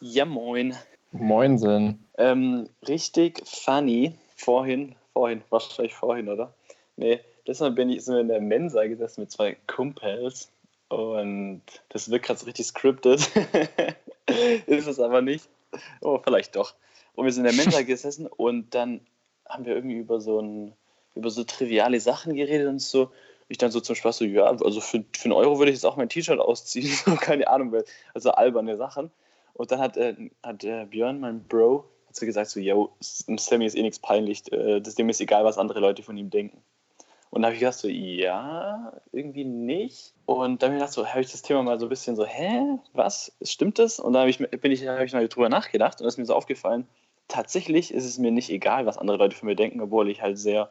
Ja, moin. Moinsen. Ähm, richtig funny. Vorhin, vorhin, wahrscheinlich vorhin, oder? Nee, deshalb bin ich so in der Mensa gesessen mit zwei Kumpels und das wirkt gerade so richtig scripted. Ist es aber nicht. Oh, vielleicht doch. Und wir sind in der Mensa gesessen und dann haben wir irgendwie über so ein, über so triviale Sachen geredet und so. Ich dann so zum Spaß so, ja, also für, für einen Euro würde ich jetzt auch mein T-Shirt ausziehen. Keine Ahnung, also alberne Sachen. Und dann hat, äh, hat äh, Björn, mein Bro, hat so gesagt, so, yo, Sammy ist eh nichts peinlich, äh, dem ist egal, was andere Leute von ihm denken. Und da habe ich gedacht, so, ja, irgendwie nicht. Und dann habe ich so, habe ich das Thema mal so ein bisschen so, hä, was, stimmt das? Und dann habe ich, bin ich, hab ich mal drüber nachgedacht und ist mir so aufgefallen, tatsächlich ist es mir nicht egal, was andere Leute von mir denken, obwohl ich halt sehr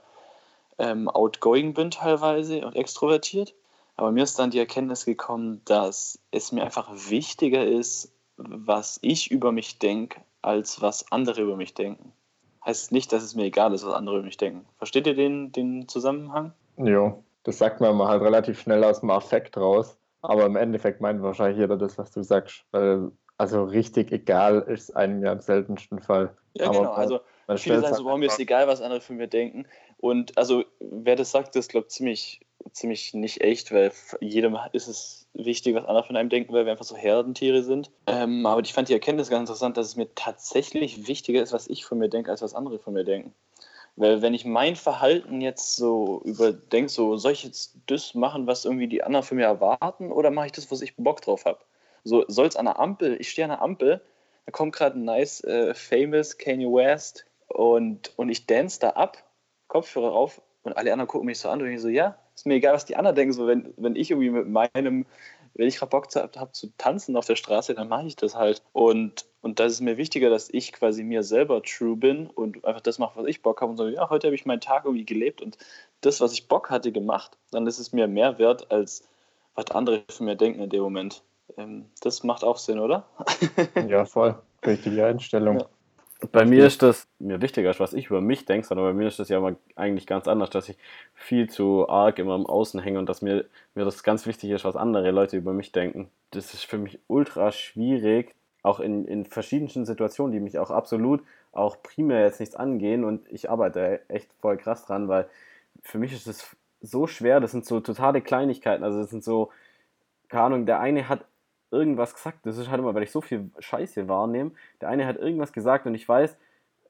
ähm, outgoing bin teilweise und extrovertiert. Aber mir ist dann die Erkenntnis gekommen, dass es mir einfach wichtiger ist, was ich über mich denke, als was andere über mich denken. Heißt nicht, dass es mir egal ist, was andere über mich denken. Versteht ihr den, den Zusammenhang? Jo, das sagt man mal halt relativ schnell aus dem Affekt raus. Aber im Endeffekt meint wahrscheinlich jeder das, was du sagst. Weil, also richtig egal ist einem ja im seltensten Fall. Ja, Aber genau. Also, viele sagen so, warum mir ist egal, was andere von mir denken. Und also, wer das sagt, das glaubt ziemlich, ziemlich nicht echt, weil jedem ist es wichtig, was andere von einem denken, weil wir einfach so Herdentiere sind. Ähm, aber ich fand die Erkenntnis ganz interessant, dass es mir tatsächlich wichtiger ist, was ich von mir denke, als was andere von mir denken. Weil wenn ich mein Verhalten jetzt so überdenke, so soll ich jetzt das machen, was irgendwie die anderen von mir erwarten, oder mache ich das, was ich Bock drauf habe? So soll es an der Ampel, ich stehe an der Ampel, da kommt gerade ein nice, äh, famous Kanye West und, und ich dance da ab, Kopfhörer auf und alle anderen gucken mich so an und ich so, ja, ist mir egal, was die anderen denken. So, wenn, wenn ich irgendwie mit meinem, wenn ich gerade Bock habe zu tanzen auf der Straße, dann mache ich das halt. Und, und da ist es mir wichtiger, dass ich quasi mir selber true bin und einfach das mache, was ich Bock habe und so, ja, heute habe ich meinen Tag irgendwie gelebt und das, was ich Bock hatte, gemacht. Dann ist es mir mehr wert, als was andere von mir denken in dem Moment. Ähm, das macht auch Sinn, oder? ja, voll. Richtige Einstellung. Ja. Bei mir ist das mir wichtiger, was ich über mich denke, sondern bei mir ist das ja immer eigentlich ganz anders, dass ich viel zu arg immer im Außen hänge und dass mir, mir das ganz wichtig ist, was andere Leute über mich denken. Das ist für mich ultra schwierig, auch in, in verschiedenen Situationen, die mich auch absolut auch primär jetzt nichts angehen und ich arbeite echt voll krass dran, weil für mich ist es so schwer, das sind so totale Kleinigkeiten, also das sind so, keine Ahnung, der eine hat irgendwas gesagt. Das ist halt immer, weil ich so viel Scheiße wahrnehme. Der eine hat irgendwas gesagt und ich weiß,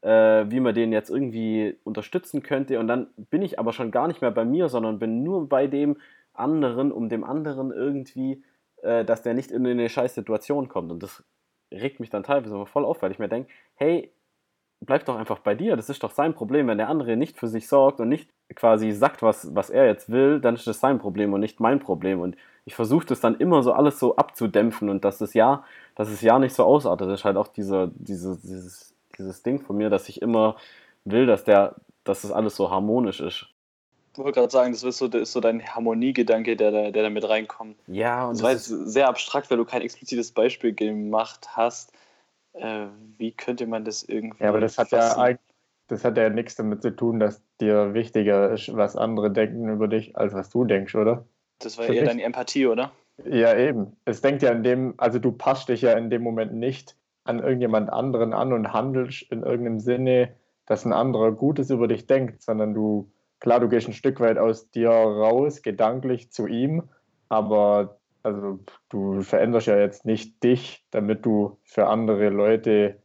äh, wie man den jetzt irgendwie unterstützen könnte. Und dann bin ich aber schon gar nicht mehr bei mir, sondern bin nur bei dem anderen, um dem anderen irgendwie, äh, dass der nicht in eine scheiß Situation kommt. Und das regt mich dann teilweise immer voll auf, weil ich mir denke, hey, bleib doch einfach bei dir. Das ist doch sein Problem. Wenn der andere nicht für sich sorgt und nicht quasi sagt, was, was er jetzt will, dann ist das sein Problem und nicht mein Problem. Und ich versuche das dann immer so alles so abzudämpfen und dass das ja, dass es ja nicht so ausartet. Das ist halt auch dieser, diese, dieses, dieses Ding von mir, dass ich immer will, dass der, dass das alles so harmonisch ist. Ich wollte gerade sagen, das ist so, das ist so dein Harmoniegedanke, der da, der da mit reinkommt. Ja, und das, das war sehr abstrakt, weil du kein explizites Beispiel gemacht hast. Äh, wie könnte man das irgendwie. Ja, aber das hat ja das hat ja nichts damit zu tun, dass dir wichtiger ist, was andere denken über dich, als was du denkst, oder? Das war Für eher deine Empathie, oder? Ja, eben. Es denkt ja in dem, also du passt dich ja in dem Moment nicht an irgendjemand anderen an und handelst in irgendeinem Sinne, dass ein anderer Gutes über dich denkt, sondern du, klar, du gehst ein Stück weit aus dir raus, gedanklich zu ihm, aber also du veränderst ja jetzt nicht dich, damit du für andere Leute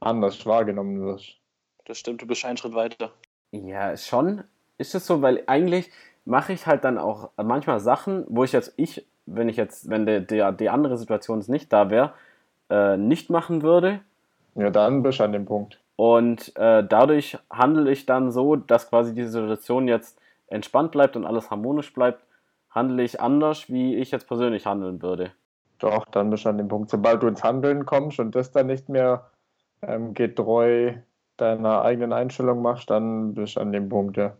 anders wahrgenommen wirst. Das stimmt, du bist einen Schritt weiter. Ja, schon ist es so, weil eigentlich mache ich halt dann auch manchmal Sachen, wo ich jetzt ich, wenn ich jetzt, wenn der, der die andere Situation nicht da wäre, äh, nicht machen würde. Ja, dann bist du an dem Punkt. Und äh, dadurch handle ich dann so, dass quasi diese Situation jetzt entspannt bleibt und alles harmonisch bleibt, handle ich anders, wie ich jetzt persönlich handeln würde. Doch, dann bist du an dem Punkt. Sobald du ins Handeln kommst und das dann nicht mehr ähm, getreu deiner eigenen Einstellung machst, dann bist du an dem Punkt, ja.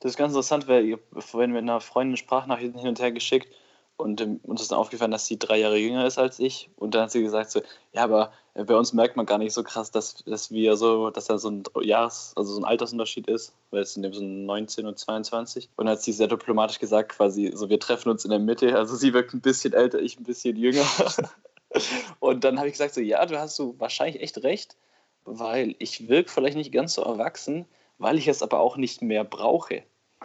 Das ist ganz interessant, weil ihr vorhin mit einer Freundin Sprachnachrichten hin und her geschickt und ähm, uns ist dann aufgefallen, dass sie drei Jahre jünger ist als ich. Und dann hat sie gesagt so, ja, aber äh, bei uns merkt man gar nicht so krass, dass, dass wir so, dass da so ein Jahres-, also so ein Altersunterschied ist, weil es sind eben so 19 und 22. Und dann hat sie sehr diplomatisch gesagt, quasi, so wir treffen uns in der Mitte. Also sie wirkt ein bisschen älter, ich ein bisschen jünger. Und dann habe ich gesagt, so, ja, du hast so wahrscheinlich echt recht, weil ich wirke vielleicht nicht ganz so erwachsen, weil ich es aber auch nicht mehr brauche.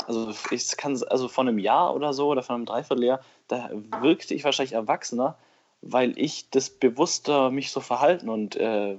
Also ich kann also von einem Jahr oder so oder von einem Dreivierteljahr, da wirkte ich wahrscheinlich erwachsener, weil ich das bewusster mich so verhalten und äh,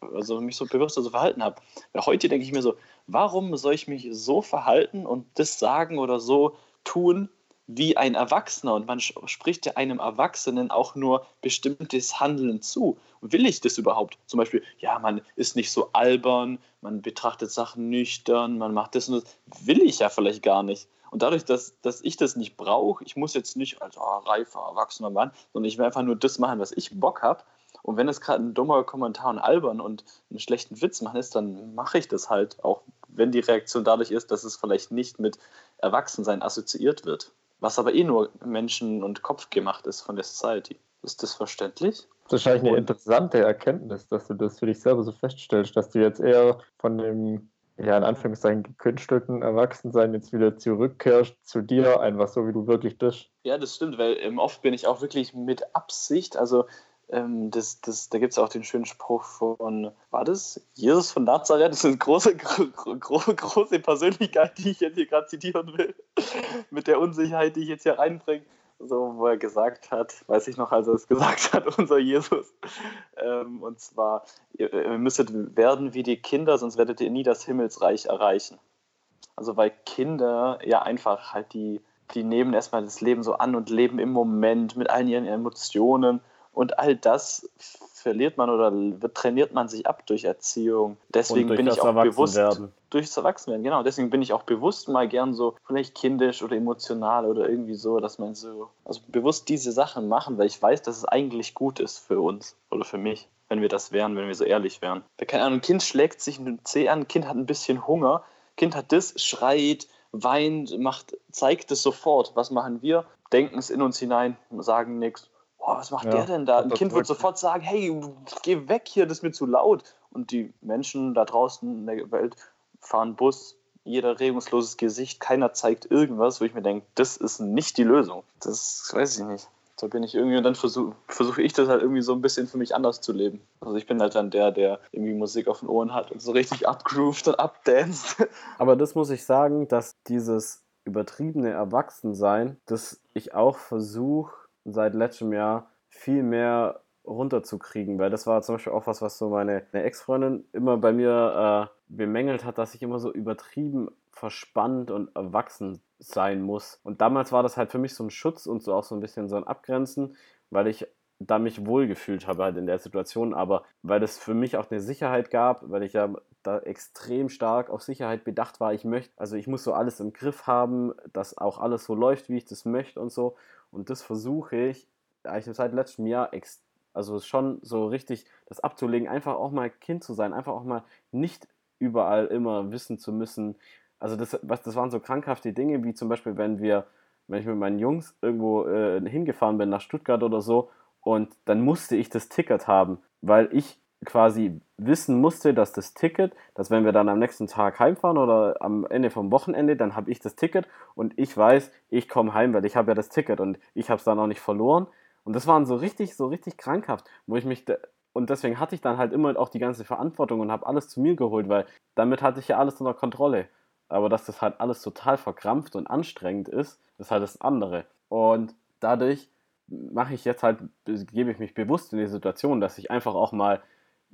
also mich so bewusster so verhalten habe. Heute denke ich mir so, warum soll ich mich so verhalten und das sagen oder so tun wie ein Erwachsener? Und man spricht ja einem Erwachsenen auch nur bestimmtes Handeln zu. Will ich das überhaupt? Zum Beispiel, ja, man ist nicht so albern, man betrachtet Sachen nüchtern, man macht das und das. Will ich ja vielleicht gar nicht. Und dadurch, dass, dass ich das nicht brauche, ich muss jetzt nicht als oh, reifer, erwachsener Mann, sondern ich will einfach nur das machen, was ich Bock habe. Und wenn es gerade ein dummer Kommentar und albern und einen schlechten Witz machen ist, dann mache ich das halt, auch wenn die Reaktion dadurch ist, dass es vielleicht nicht mit Erwachsensein assoziiert wird. Was aber eh nur Menschen- und Kopf gemacht ist von der Society. Ist das verständlich? Das ist wahrscheinlich eine interessante Erkenntnis, dass du das für dich selber so feststellst, dass du jetzt eher von dem ja, in Anführungszeichen gekünstelten Erwachsensein jetzt wieder zurückkehrst zu dir, einfach so, wie du wirklich bist. Ja, das stimmt, weil ähm, oft bin ich auch wirklich mit Absicht, also ähm, das, das, da gibt es auch den schönen Spruch von, war das? Jesus von Nazareth, das ist eine große, gro gro große Persönlichkeit, die ich jetzt hier gerade zitieren will, mit der Unsicherheit, die ich jetzt hier reinbringe so wo er gesagt hat, weiß ich noch, als er es gesagt hat, unser Jesus. Ähm, und zwar, ihr, ihr müsstet werden wie die Kinder, sonst werdet ihr nie das Himmelsreich erreichen. Also weil Kinder ja einfach halt die, die nehmen erstmal das Leben so an und leben im Moment mit allen ihren Emotionen und all das verliert man oder trainiert man sich ab durch Erziehung. Deswegen bin ich auch bewusst werden. durchs Erwachsenwerden. Genau, deswegen bin ich auch bewusst mal gern so vielleicht kindisch oder emotional oder irgendwie so, dass man so also bewusst diese Sachen machen, weil ich weiß, dass es eigentlich gut ist für uns oder für mich, wenn wir das wären, wenn wir so ehrlich wären. Keine Ahnung, ein Kind schlägt sich ein Zeh an, ein Kind hat ein bisschen Hunger, ein Kind hat das, schreit, weint, macht, zeigt es sofort. Was machen wir? Denken es in uns hinein, sagen nichts boah, was macht ja, der denn da? Ein Kind wird sofort sagen, hey, geh weg hier, das ist mir zu laut. Und die Menschen da draußen in der Welt fahren Bus, jeder regungsloses Gesicht, keiner zeigt irgendwas, wo ich mir denke, das ist nicht die Lösung. Das weiß ich nicht. So bin ich irgendwie und dann versuche versuch ich das halt irgendwie so ein bisschen für mich anders zu leben. Also ich bin halt dann der, der irgendwie Musik auf den Ohren hat und so richtig abgrooved und abdanced. Aber das muss ich sagen, dass dieses übertriebene Erwachsensein, das ich auch versuche seit letztem Jahr viel mehr runterzukriegen, weil das war zum Beispiel auch was, was so meine, Ex-Freundin immer bei mir äh, bemängelt hat, dass ich immer so übertrieben verspannt und erwachsen sein muss. Und damals war das halt für mich so ein Schutz und so auch so ein bisschen so ein Abgrenzen, weil ich da mich wohlgefühlt habe halt in der Situation, aber weil es für mich auch eine Sicherheit gab, weil ich ja da extrem stark auf Sicherheit bedacht war. Ich möchte, also ich muss so alles im Griff haben, dass auch alles so läuft, wie ich das möchte und so. Und das versuche ich eigentlich seit letztem Jahr also schon so richtig das abzulegen, einfach auch mal Kind zu sein, einfach auch mal nicht überall immer wissen zu müssen. Also das, was, das waren so krankhafte Dinge, wie zum Beispiel, wenn wir, wenn ich mit meinen Jungs irgendwo äh, hingefahren bin nach Stuttgart oder so und dann musste ich das Ticket haben, weil ich quasi wissen musste, dass das Ticket, dass wenn wir dann am nächsten Tag heimfahren oder am Ende vom Wochenende, dann habe ich das Ticket und ich weiß, ich komme heim, weil ich habe ja das Ticket und ich habe es dann auch nicht verloren. Und das waren so richtig, so richtig krankhaft, wo ich mich und deswegen hatte ich dann halt immer auch die ganze Verantwortung und habe alles zu mir geholt, weil damit hatte ich ja alles unter Kontrolle. Aber dass das halt alles total verkrampft und anstrengend ist, ist halt das andere. Und dadurch mache ich jetzt halt, gebe ich mich bewusst in die Situation, dass ich einfach auch mal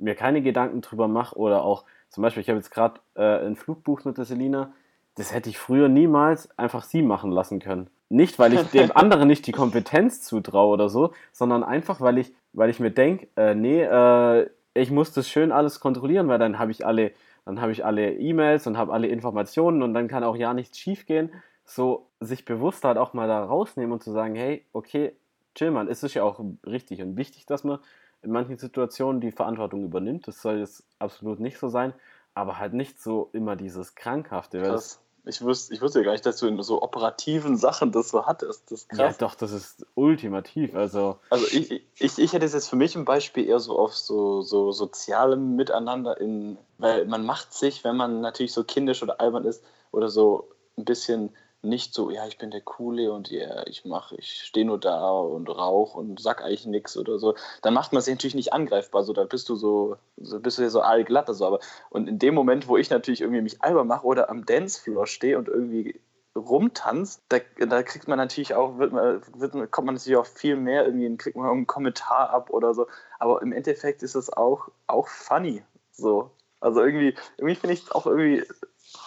mir keine Gedanken drüber mache oder auch zum Beispiel, ich habe jetzt gerade äh, ein Flugbuch mit der Selina, das hätte ich früher niemals einfach sie machen lassen können. Nicht, weil ich dem anderen nicht die Kompetenz zutraue oder so, sondern einfach, weil ich, weil ich mir denke, äh, nee, äh, ich muss das schön alles kontrollieren, weil dann habe ich alle, dann habe ich alle E-Mails und habe alle Informationen und dann kann auch ja nichts schief gehen. So sich bewusst halt auch mal da rausnehmen und zu sagen, hey, okay, chill man, es ist ja auch richtig und wichtig, dass man in manchen Situationen die Verantwortung übernimmt. Das soll jetzt absolut nicht so sein, aber halt nicht so immer dieses Krankhafte. Krass. Ich wusste, ich wusste gar nicht, dass du in so operativen Sachen das so hattest. Das ist krass. Ja, doch, das ist ultimativ. Also, also ich, ich, ich hätte jetzt für mich ein Beispiel eher so auf so, so sozialem Miteinander, in, weil man macht sich, wenn man natürlich so kindisch oder albern ist oder so ein bisschen nicht so, ja, ich bin der Coole und ja, ich mache, ich stehe nur da und rauche und sag eigentlich nichts oder so, dann macht man sich natürlich nicht angreifbar, so, da bist du so, so bist du ja so allglatt, so, aber und in dem Moment, wo ich natürlich irgendwie mich albern mache oder am Dancefloor stehe und irgendwie rumtanzt, da, da kriegt man natürlich auch, wird man, wird, kommt man natürlich auch viel mehr, irgendwie kriegt man einen Kommentar ab oder so, aber im Endeffekt ist es auch, auch funny, so, also irgendwie, irgendwie finde ich es auch irgendwie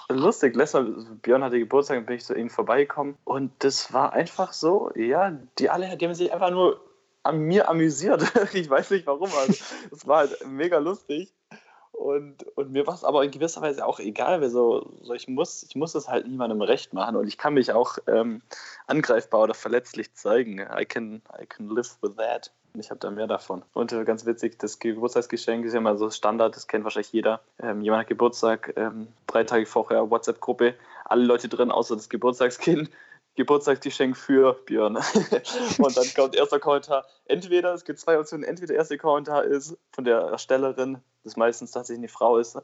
lustig. Letztes Mal, Björn hatte Geburtstag bin ich zu ihnen vorbeigekommen. Und das war einfach so, ja, die alle, die haben sich einfach nur an mir amüsiert. ich weiß nicht warum. Also, es war halt mega lustig. Und, und mir war es aber in gewisser Weise auch egal, weil so, so ich, muss, ich muss es halt niemandem recht machen und ich kann mich auch ähm, angreifbar oder verletzlich zeigen. I can, I can live with that. Ich habe da mehr davon. Und äh, ganz witzig, das Geburtstagsgeschenk ist ja mal so Standard, das kennt wahrscheinlich jeder. Ähm, jemand hat Geburtstag, ähm, drei Tage vorher WhatsApp-Gruppe, alle Leute drin, außer das Geburtstagskind. Geburtstagsgeschenk für Björn. und dann kommt erster Kommentar. Entweder, es gibt zwei Optionen, entweder der erste Kommentar ist von der Erstellerin, das meistens tatsächlich eine Frau ist,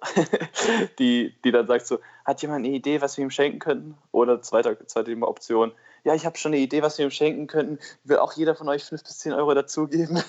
die, die dann sagt so, hat jemand eine Idee, was wir ihm schenken könnten? Oder zweite, zweite Option, ja, ich habe schon eine Idee, was wir ihm schenken könnten. Will auch jeder von euch 5 bis 10 Euro dazugeben?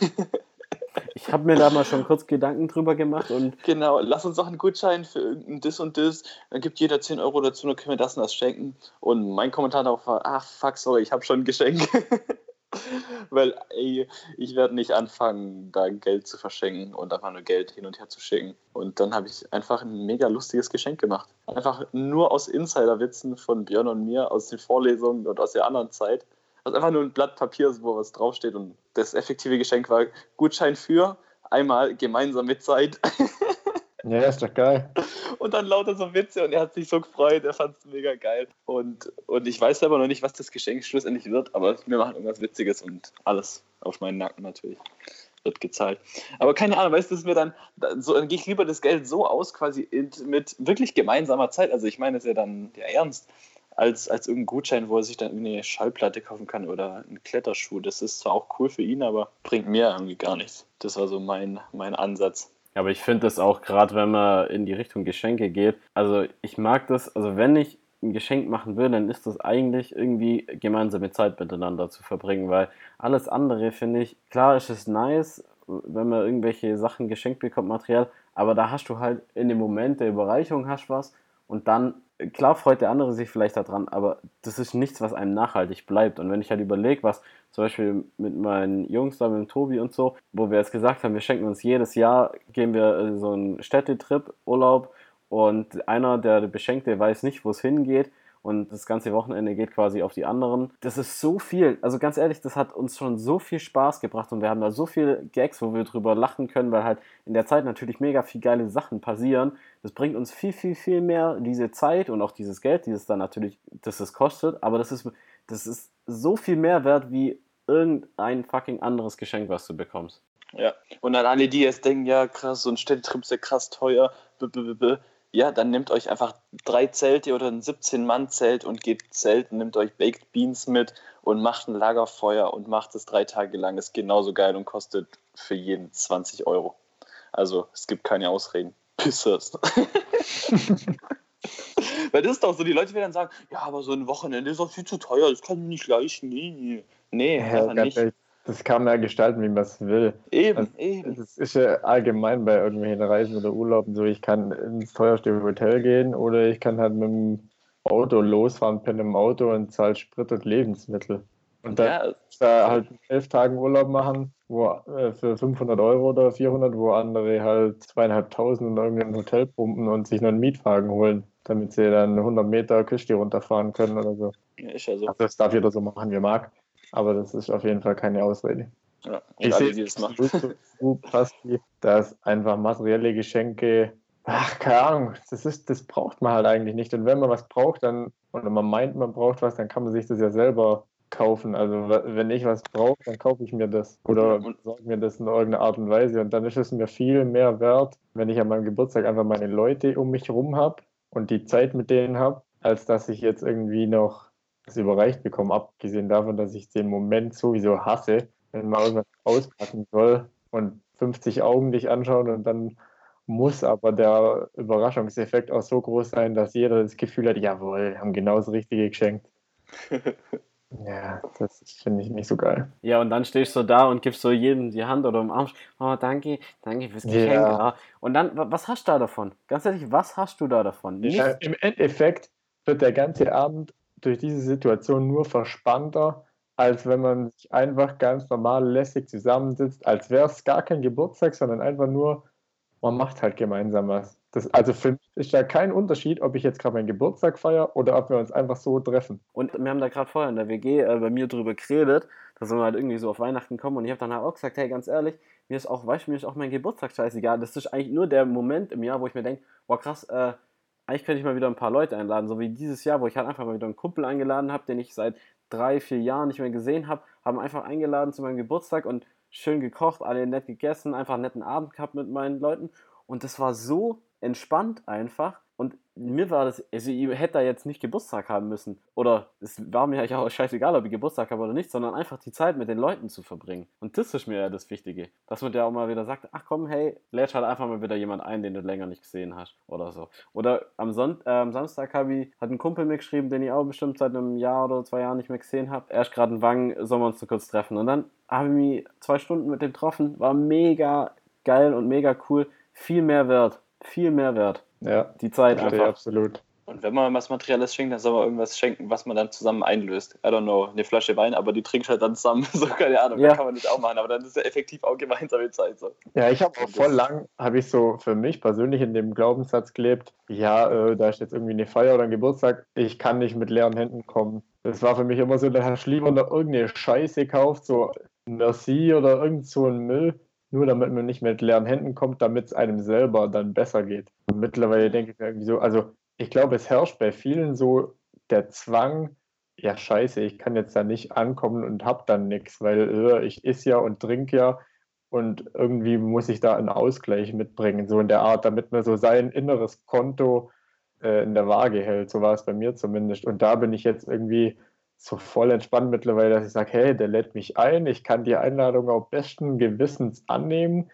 ich habe mir da mal schon kurz Gedanken drüber gemacht und. Genau, lass uns doch einen Gutschein für irgendein das und das. Dann gibt jeder 10 Euro dazu, dann können wir das und das schenken. Und mein Kommentar darauf war: ach, fuck, sorry, ich habe schon ein Geschenk. Weil, ey, ich werde nicht anfangen, da Geld zu verschenken und einfach nur Geld hin und her zu schicken. Und dann habe ich einfach ein mega lustiges Geschenk gemacht. Einfach nur aus Insiderwitzen von Björn und mir, aus den Vorlesungen und aus der anderen Zeit. Also einfach nur ein Blatt Papier, wo was draufsteht. Und das effektive Geschenk war Gutschein für einmal gemeinsame Zeit. Ja, ist doch geil. Und dann lauter so Witze und er hat sich so gefreut, er fand es mega geil. Und, und ich weiß selber noch nicht, was das Geschenk schlussendlich wird, aber wir machen irgendwas Witziges und alles auf meinen Nacken natürlich wird gezahlt. Aber keine Ahnung, weißt du, das mir dann, so, dann gehe ich lieber das Geld so aus, quasi mit wirklich gemeinsamer Zeit. Also ich meine, ist ja dann der Ernst, als, als irgendein Gutschein, wo er sich dann eine Schallplatte kaufen kann oder einen Kletterschuh. Das ist zwar auch cool für ihn, aber bringt mir irgendwie gar nichts. Das war so mein, mein Ansatz. Aber ich finde das auch gerade, wenn man in die Richtung Geschenke geht. Also ich mag das, also wenn ich ein Geschenk machen will, dann ist das eigentlich irgendwie gemeinsame Zeit miteinander zu verbringen, weil alles andere finde ich, klar ist es nice, wenn man irgendwelche Sachen geschenkt bekommt, Material, aber da hast du halt in dem Moment der Überreichung hast was und dann klar freut der andere sich vielleicht daran, aber das ist nichts, was einem nachhaltig bleibt. Und wenn ich halt überlege, was zum Beispiel mit meinen Jungs da, mit dem Tobi und so, wo wir jetzt gesagt haben, wir schenken uns jedes Jahr, gehen wir so einen Städtetrip, Urlaub und einer, der Beschenkte, weiß nicht, wo es hingeht und das ganze Wochenende geht quasi auf die anderen. Das ist so viel. Also ganz ehrlich, das hat uns schon so viel Spaß gebracht und wir haben da so viele Gags, wo wir drüber lachen können, weil halt in der Zeit natürlich mega viel geile Sachen passieren. Das bringt uns viel, viel, viel mehr diese Zeit und auch dieses Geld, dieses dann natürlich, das es kostet. Aber das ist, das ist so viel mehr wert wie irgendein fucking anderes Geschenk, was du bekommst. Ja, und an alle, die jetzt denken, ja krass, so ein Städtetrip ist ja krass teuer, b -b -b ja, dann nehmt euch einfach drei Zelte oder ein 17-Mann-Zelt und geht zelten, nehmt euch Baked Beans mit und macht ein Lagerfeuer und macht es drei Tage lang. Ist genauso geil und kostet für jeden 20 Euro. Also es gibt keine Ausreden. Pissers. Weil das ist doch so, die Leute werden dann sagen, ja, aber so ein Wochenende ist doch viel zu teuer, das kann ich nicht leisten. Nee, nee, ja, nicht. Ehrlich das kann man ja gestalten, wie man es will. Eben, also, eben. Das ist ja allgemein bei irgendwelchen Reisen oder Urlauben so. Ich kann ins teuerste Hotel gehen oder ich kann halt mit dem Auto losfahren, penne im Auto und zahle Sprit und Lebensmittel. Und dann ja. da halt elf Tagen Urlaub machen, wo äh, für 500 Euro oder 400, wo andere halt zweieinhalbtausend in irgendein Hotel pumpen und sich noch einen Mietwagen holen, damit sie dann 100 Meter Küste runterfahren können oder so. Ja, ist ja so. Also das darf jeder so machen, wie er mag. Aber das ist auf jeden Fall keine Ausrede. Ja, ich sehe es so fast wie, dass einfach materielle Geschenke, ach, keine Ahnung, das, ist, das braucht man halt eigentlich nicht. Und wenn man was braucht, dann, oder man meint, man braucht was, dann kann man sich das ja selber kaufen. Also wenn ich was brauche, dann kaufe ich mir das oder besorge mir das in irgendeiner Art und Weise. Und dann ist es mir viel mehr wert, wenn ich an meinem Geburtstag einfach meine Leute um mich herum habe und die Zeit mit denen habe, als dass ich jetzt irgendwie noch das überreicht bekommen, abgesehen davon, dass ich den Moment sowieso hasse, wenn man irgendwas auspacken soll und 50 Augen dich anschauen und dann muss aber der Überraschungseffekt auch so groß sein, dass jeder das Gefühl hat, jawohl, haben genau das Richtige geschenkt. Ja, das finde ich nicht so geil. Ja, und dann stehst du da und gibst so jedem die Hand oder umarmst. Oh, danke, danke fürs Geschenk. Ja. Und dann, wa- was hast du da davon? Ganz ehrlich, was hast du da davon? Ja, Im Endeffekt wird der ganze Abend durch diese Situation nur verspannter, als wenn man sich einfach ganz normal lässig zusammensitzt, als wäre es gar kein Geburtstag, sondern einfach nur, man macht halt gemeinsam was. Das, also für mich ist da kein Unterschied, ob ich jetzt gerade meinen Geburtstag feiere oder ob wir uns einfach so treffen. Und wir haben da gerade vorher in der WG äh, bei mir drüber geredet, dass wir halt irgendwie so auf Weihnachten kommen und ich habe dann halt auch gesagt, hey, ganz ehrlich, mir ist auch, weißt du, mir ist auch mein Geburtstag scheißegal. Das ist eigentlich nur der Moment im Jahr, wo ich mir denke, boah krass, äh, eigentlich könnte ich mal wieder ein paar Leute einladen, so wie dieses Jahr, wo ich halt einfach mal wieder einen Kumpel eingeladen habe, den ich seit drei, vier Jahren nicht mehr gesehen habe, haben einfach eingeladen zu meinem Geburtstag und schön gekocht, alle nett gegessen, einfach einen netten Abend gehabt mit meinen Leuten und das war so entspannt einfach. Und mir war das, also ich hätte da jetzt nicht Geburtstag haben müssen. Oder es war mir ja auch scheißegal, ob ich Geburtstag habe oder nicht, sondern einfach die Zeit mit den Leuten zu verbringen. Und das ist mir ja das Wichtige. Dass man ja auch mal wieder sagt, ach komm, hey, lädt halt einfach mal wieder jemand ein, den du länger nicht gesehen hast. Oder so. Oder am, Son äh, am Samstag ich, hat ein Kumpel mir geschrieben, den ich auch bestimmt seit einem Jahr oder zwei Jahren nicht mehr gesehen habe. Erst gerade in Wangen, sollen wir uns nur kurz treffen. Und dann habe ich mich zwei Stunden mit dem getroffen. War mega geil und mega cool. Viel mehr wert. Viel mehr wert. Ja, Die Zeit einfach. absolut. Und wenn man was Materielles schenkt, dann soll man irgendwas schenken, was man dann zusammen einlöst. I don't know, eine Flasche Wein, aber die trinkst halt dann zusammen. So, keine Ahnung, Ja. das kann man nicht auch machen, aber dann ist ja effektiv auch gemeinsame Zeit. So. Ja, ich habe auch voll das- lang, habe ich so für mich persönlich in dem Glaubenssatz gelebt, ja, äh, da ist jetzt irgendwie eine Feier oder ein Geburtstag, ich kann nicht mit leeren Händen kommen. Das war für mich immer so, da hast du lieber noch irgendeine Scheiße gekauft, so Merci oder irgend so ein Müll, nur damit man nicht mit leeren Händen kommt, damit es einem selber dann besser geht. Und mittlerweile denke ich mir irgendwie so, also ich glaube, es herrscht bei vielen so der Zwang, ja scheiße, ich kann jetzt da nicht ankommen und hab dann nichts, weil äh, ich isse ja und trinke ja und irgendwie muss ich da einen Ausgleich mitbringen, so in der Art, damit man so sein inneres Konto äh, in der Waage hält. So war es bei mir zumindest. Und da bin ich jetzt irgendwie so voll entspannt mittlerweile, dass ich sage, hey, der lädt mich ein, ich kann die Einladung auch besten Gewissens annehmen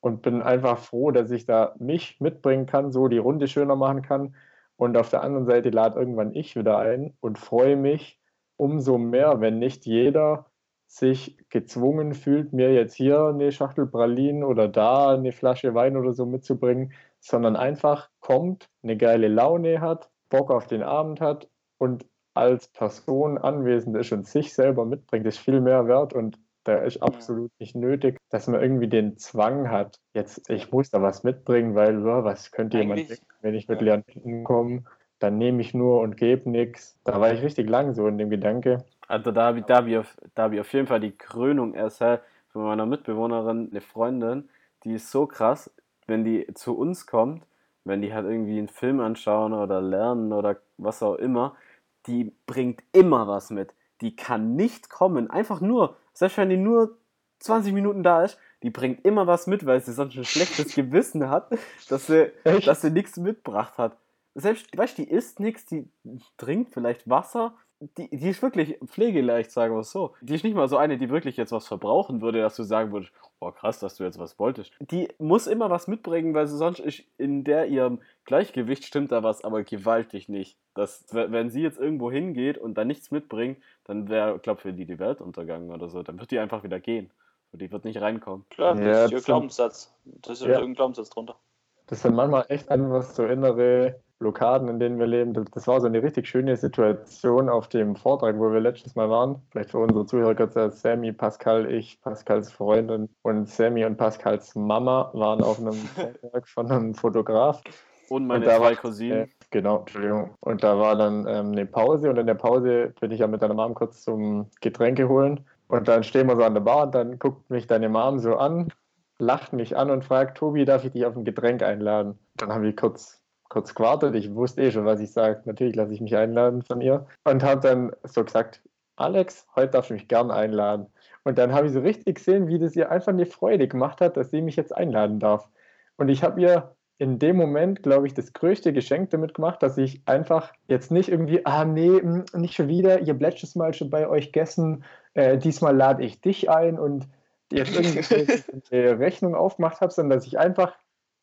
und bin einfach froh, dass ich da mich mitbringen kann, so die Runde schöner machen kann. Und auf der anderen Seite lade irgendwann ich wieder ein und freue mich umso mehr, wenn nicht jeder sich gezwungen fühlt, mir jetzt hier eine Schachtel Pralinen oder da eine Flasche Wein oder so mitzubringen, sondern einfach kommt, eine geile Laune hat, Bock auf den Abend hat und als Person anwesend ist und sich selber mitbringt, ist viel mehr wert und da ist absolut nicht nötig, dass man irgendwie den Zwang hat, jetzt ich muss da was mitbringen, weil was könnte jemand Eigentlich- denken, wenn ich mit ja. leeren Händen komme, dann nehme ich nur und gebe nichts. Da war ich richtig lang so in dem Gedanke. Also da habe ich, da hab ich, auf, da hab ich auf jeden Fall die Krönung erst halt von meiner Mitbewohnerin, eine Freundin, die ist so krass, wenn die zu uns kommt, wenn die halt irgendwie einen Film anschauen oder lernen oder was auch immer, die bringt immer was mit. Die kann nicht kommen, einfach nur, selbst wenn die nur 20 Minuten da ist, die bringt immer was mit, weil sie sonst ein schlechtes Gewissen hat, dass sie, Echt? dass sie nichts mitgebracht hat. Selbst, weißt du, die isst nichts, die trinkt vielleicht Wasser. Die, die ist wirklich pflegeleicht, sagen wir es so. Die ist nicht mal so eine, die wirklich jetzt was verbrauchen würde, dass du sagen würdest, boah, krass, dass du jetzt was wolltest. Die muss immer was mitbringen, weil sie sonst ist in der ihrem Gleichgewicht stimmt da was, aber gewaltig nicht. Das, wenn sie jetzt irgendwo hingeht und da nichts mitbringt, dann wäre, glaube für die die Welt untergangen oder so. Dann wird die einfach wieder gehen. Und die wird nicht reinkommen. Klar, Ja, das ist ihr Glaubenssatz. Das ist Ja. irgendein Glaubenssatz drunter. Das sind manchmal echt einfach so innere Blockaden, in denen wir leben. Das, war so eine richtig schöne Situation auf dem Vortrag, wo wir letztes Mal waren. Vielleicht für unsere Zuhörer kurz, dass Sammy, Pascal, ich, Pascals Freundin und Sammy und Pascals Mama waren auf einem Vortrag von einem Fotograf. Und meine Und zwei war- Cousinen. Äh, genau, Entschuldigung. Und da war dann ähm, eine Pause und in der Pause bin ich ja mit deiner Mom kurz zum Getränke holen. Und dann stehen wir so an der Bar und dann guckt mich deine Mom so an, lacht mich an und fragt, Tobi, darf ich dich auf ein Getränk einladen? Dann habe ich kurz, kurz gewartet. Ich wusste eh schon, was ich sage. Natürlich lasse ich mich einladen von ihr. Und habe dann so gesagt, Alex, heute darfst du mich gern einladen. Und dann habe ich so richtig gesehen, wie das ihr einfach eine Freude gemacht hat, dass sie mich jetzt einladen darf. Und ich habe ihr in dem Moment, glaube ich, das größte Geschenk damit gemacht, dass ich einfach jetzt nicht irgendwie, ah nee, mm, nicht schon wieder, ihr habt letztes Mal schon bei euch gegessen, äh, diesmal lade ich dich ein und jetzt irgendwie eine Rechnung aufgemacht habe, sondern dass ich einfach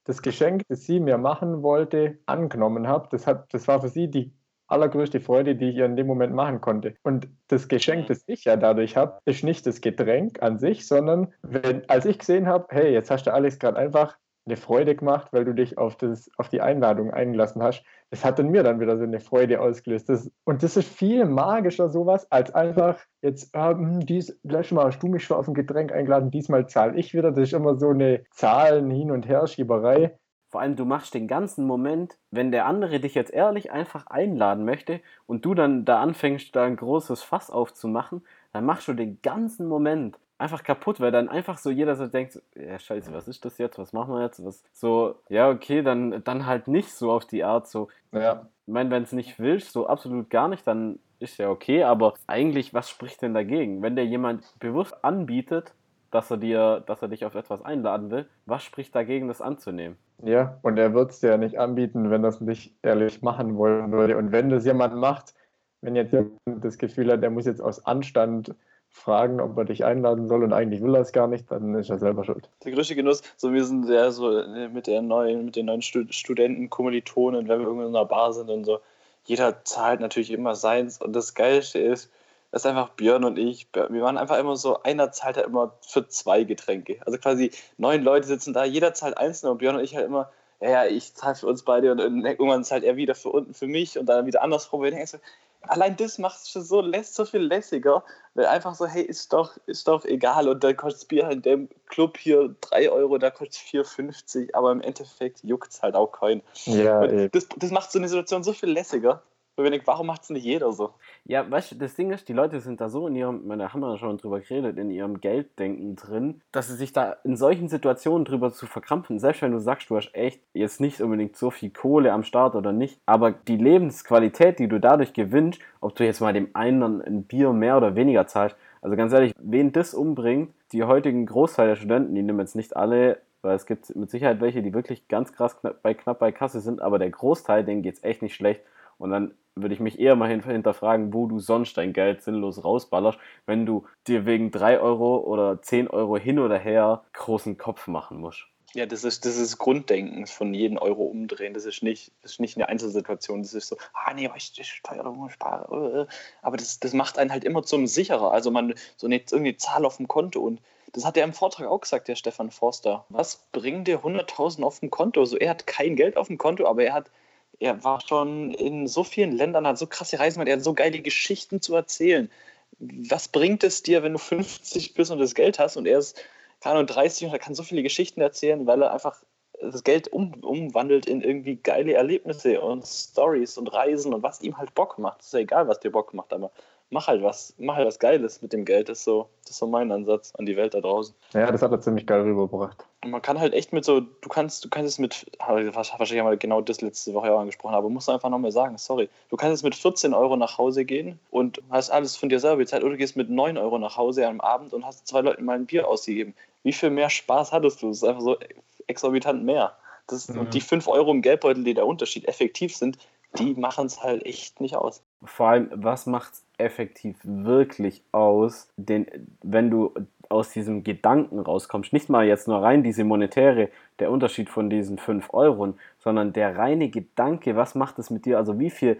das Geschenk, das sie mir machen wollte, angenommen habe. Das, hat, das war für sie die allergrößte Freude, die ich ihr in dem Moment machen konnte. Und das Geschenk, das ich ja dadurch habe, ist nicht das Getränk an sich, sondern wenn, als ich gesehen habe, hey, jetzt hast du Alex gerade einfach eine Freude gemacht, weil du dich auf, das, auf die Einladung eingelassen hast. Das hat in mir dann wieder so eine Freude ausgelöst. Das, und das ist viel magischer sowas, als einfach jetzt, ähm, dies, letztes Mal hast du mich schon auf ein Getränk eingeladen, diesmal zahle ich wieder. Das ist immer so eine Zahlen hin und her Schieberei. Vor allem, du machst den ganzen Moment, wenn der andere dich jetzt ehrlich einfach einladen möchte und du dann da anfängst, da ein großes Fass aufzumachen, dann machst du den ganzen Moment einfach kaputt, weil dann einfach so jeder so denkt, ja scheiße, was ist das jetzt, was machen wir jetzt, was so, ja okay, dann, dann halt nicht so auf die Art so. Ja. Ich meine, wenn es nicht willst, so absolut gar nicht, dann ist ja okay, aber eigentlich, was spricht denn dagegen? Wenn dir jemand bewusst anbietet, dass er dir, dass er dich auf etwas einladen will. Was spricht dagegen, das anzunehmen? Ja, und er wird es dir ja nicht anbieten, wenn das nicht ehrlich machen wollen würde. Und wenn das jemand macht, wenn jetzt jemand das Gefühl hat, er muss jetzt aus Anstand fragen, ob er dich einladen soll und eigentlich will er es gar nicht, dann ist er selber schuld. Der größte Genuss, so wir sind ja so äh, mit der neuen, mit den neuen Studenten, Kommilitonen, wenn wir irgendwo in einer Bar sind und so, jeder zahlt natürlich immer seins und das Geilste ist, das ist einfach Björn und ich. Wir waren einfach immer so, einer zahlt halt immer für zwei Getränke. Also quasi neun Leute sitzen da, jeder zahlt einzeln und Björn und ich halt immer, ja, ja, ich zahle für uns beide und irgendwann zahlt er wieder für unten für mich und dann wieder andersrum. Und ich denke allein das macht es schon so, lässt so viel lässiger, weil einfach so, hey, ist doch, ist doch egal und dann kostet Bier halt in dem Club hier 3 Euro, da kostet es 4,50, aber im Endeffekt juckt es halt auch keinen. Ja, das, das macht so eine Situation so viel lässiger. Ich, warum macht es nicht jeder so? Ja, weißt du, das Ding ist, die Leute sind da so in ihrem, da haben wir schon drüber geredet, in ihrem Gelddenken drin, dass sie sich da in solchen Situationen drüber zu verkrampfen, selbst wenn du sagst, du hast echt jetzt nicht unbedingt so viel Kohle am Start oder nicht, aber die Lebensqualität, die du dadurch gewinnst, ob du jetzt mal dem einen ein Bier mehr oder weniger zahlst, also ganz ehrlich, wen das umbringt, die heutigen Großteil der Studenten, die nehmen jetzt nicht alle weil es gibt mit Sicherheit welche, die wirklich ganz krass knapp bei, knapp bei Kasse sind, aber der Großteil, denen geht es echt nicht schlecht. Und dann würde ich mich eher mal hinterfragen, wo du sonst dein Geld sinnlos rausballerst, wenn du dir wegen 3 Euro oder 10 Euro hin oder her großen Kopf machen musst. Ja, das ist, das ist Grunddenken von jedem Euro umdrehen. Das ist nicht, das ist nicht eine Einzelsituation. Das ist so, ah nee, ich, ich steuere, spare. Äh. Aber das, das macht einen halt immer zum sicherer. Also man so eine, irgendeine Zahl auf dem Konto und das hat er im Vortrag auch gesagt, der Stefan Forster. Was bringt dir 100.000 auf dem Konto? So, er hat kein Geld auf dem Konto, aber er hat er war schon in so vielen Ländern, hat so krasse Reisen gemacht, er hat so geile Geschichten zu erzählen. Was bringt es dir, wenn du 50 bist und das Geld hast und er ist, keine Ahnung, 30 und er kann so viele Geschichten erzählen, weil er einfach das Geld um, umwandelt in irgendwie geile Erlebnisse und Stories und Reisen und was ihm halt Bock macht. ist ja egal, was dir Bock macht, aber mach halt was, mach halt was Geiles mit dem Geld. Das ist so, das ist so mein Ansatz an die Welt da draußen. Ja, das hat er ziemlich geil rübergebracht. Und man kann halt echt mit so, du kannst, du kannst es mit, wahrscheinlich haben wir genau das letzte Woche auch angesprochen, aber musst du einfach nochmal sagen, sorry. Du kannst jetzt mit 14 Euro nach Hause gehen und hast alles von dir selber bezahlt oder du gehst mit 9 Euro nach Hause am Abend und hast zwei Leuten mal ein Bier ausgegeben. Wie viel mehr Spaß hattest du? Das ist einfach so exorbitant mehr. Das, mhm. Und die 5 Euro im Geldbeutel, die der Unterschied effektiv sind, die machen es halt echt nicht aus. Vor allem, was macht es effektiv wirklich aus, den, wenn du aus diesem Gedanken rauskommst? Nicht mal jetzt nur rein diese monetäre, der Unterschied von diesen 5 Euro, sondern der reine Gedanke, was macht es mit dir? Also wie viel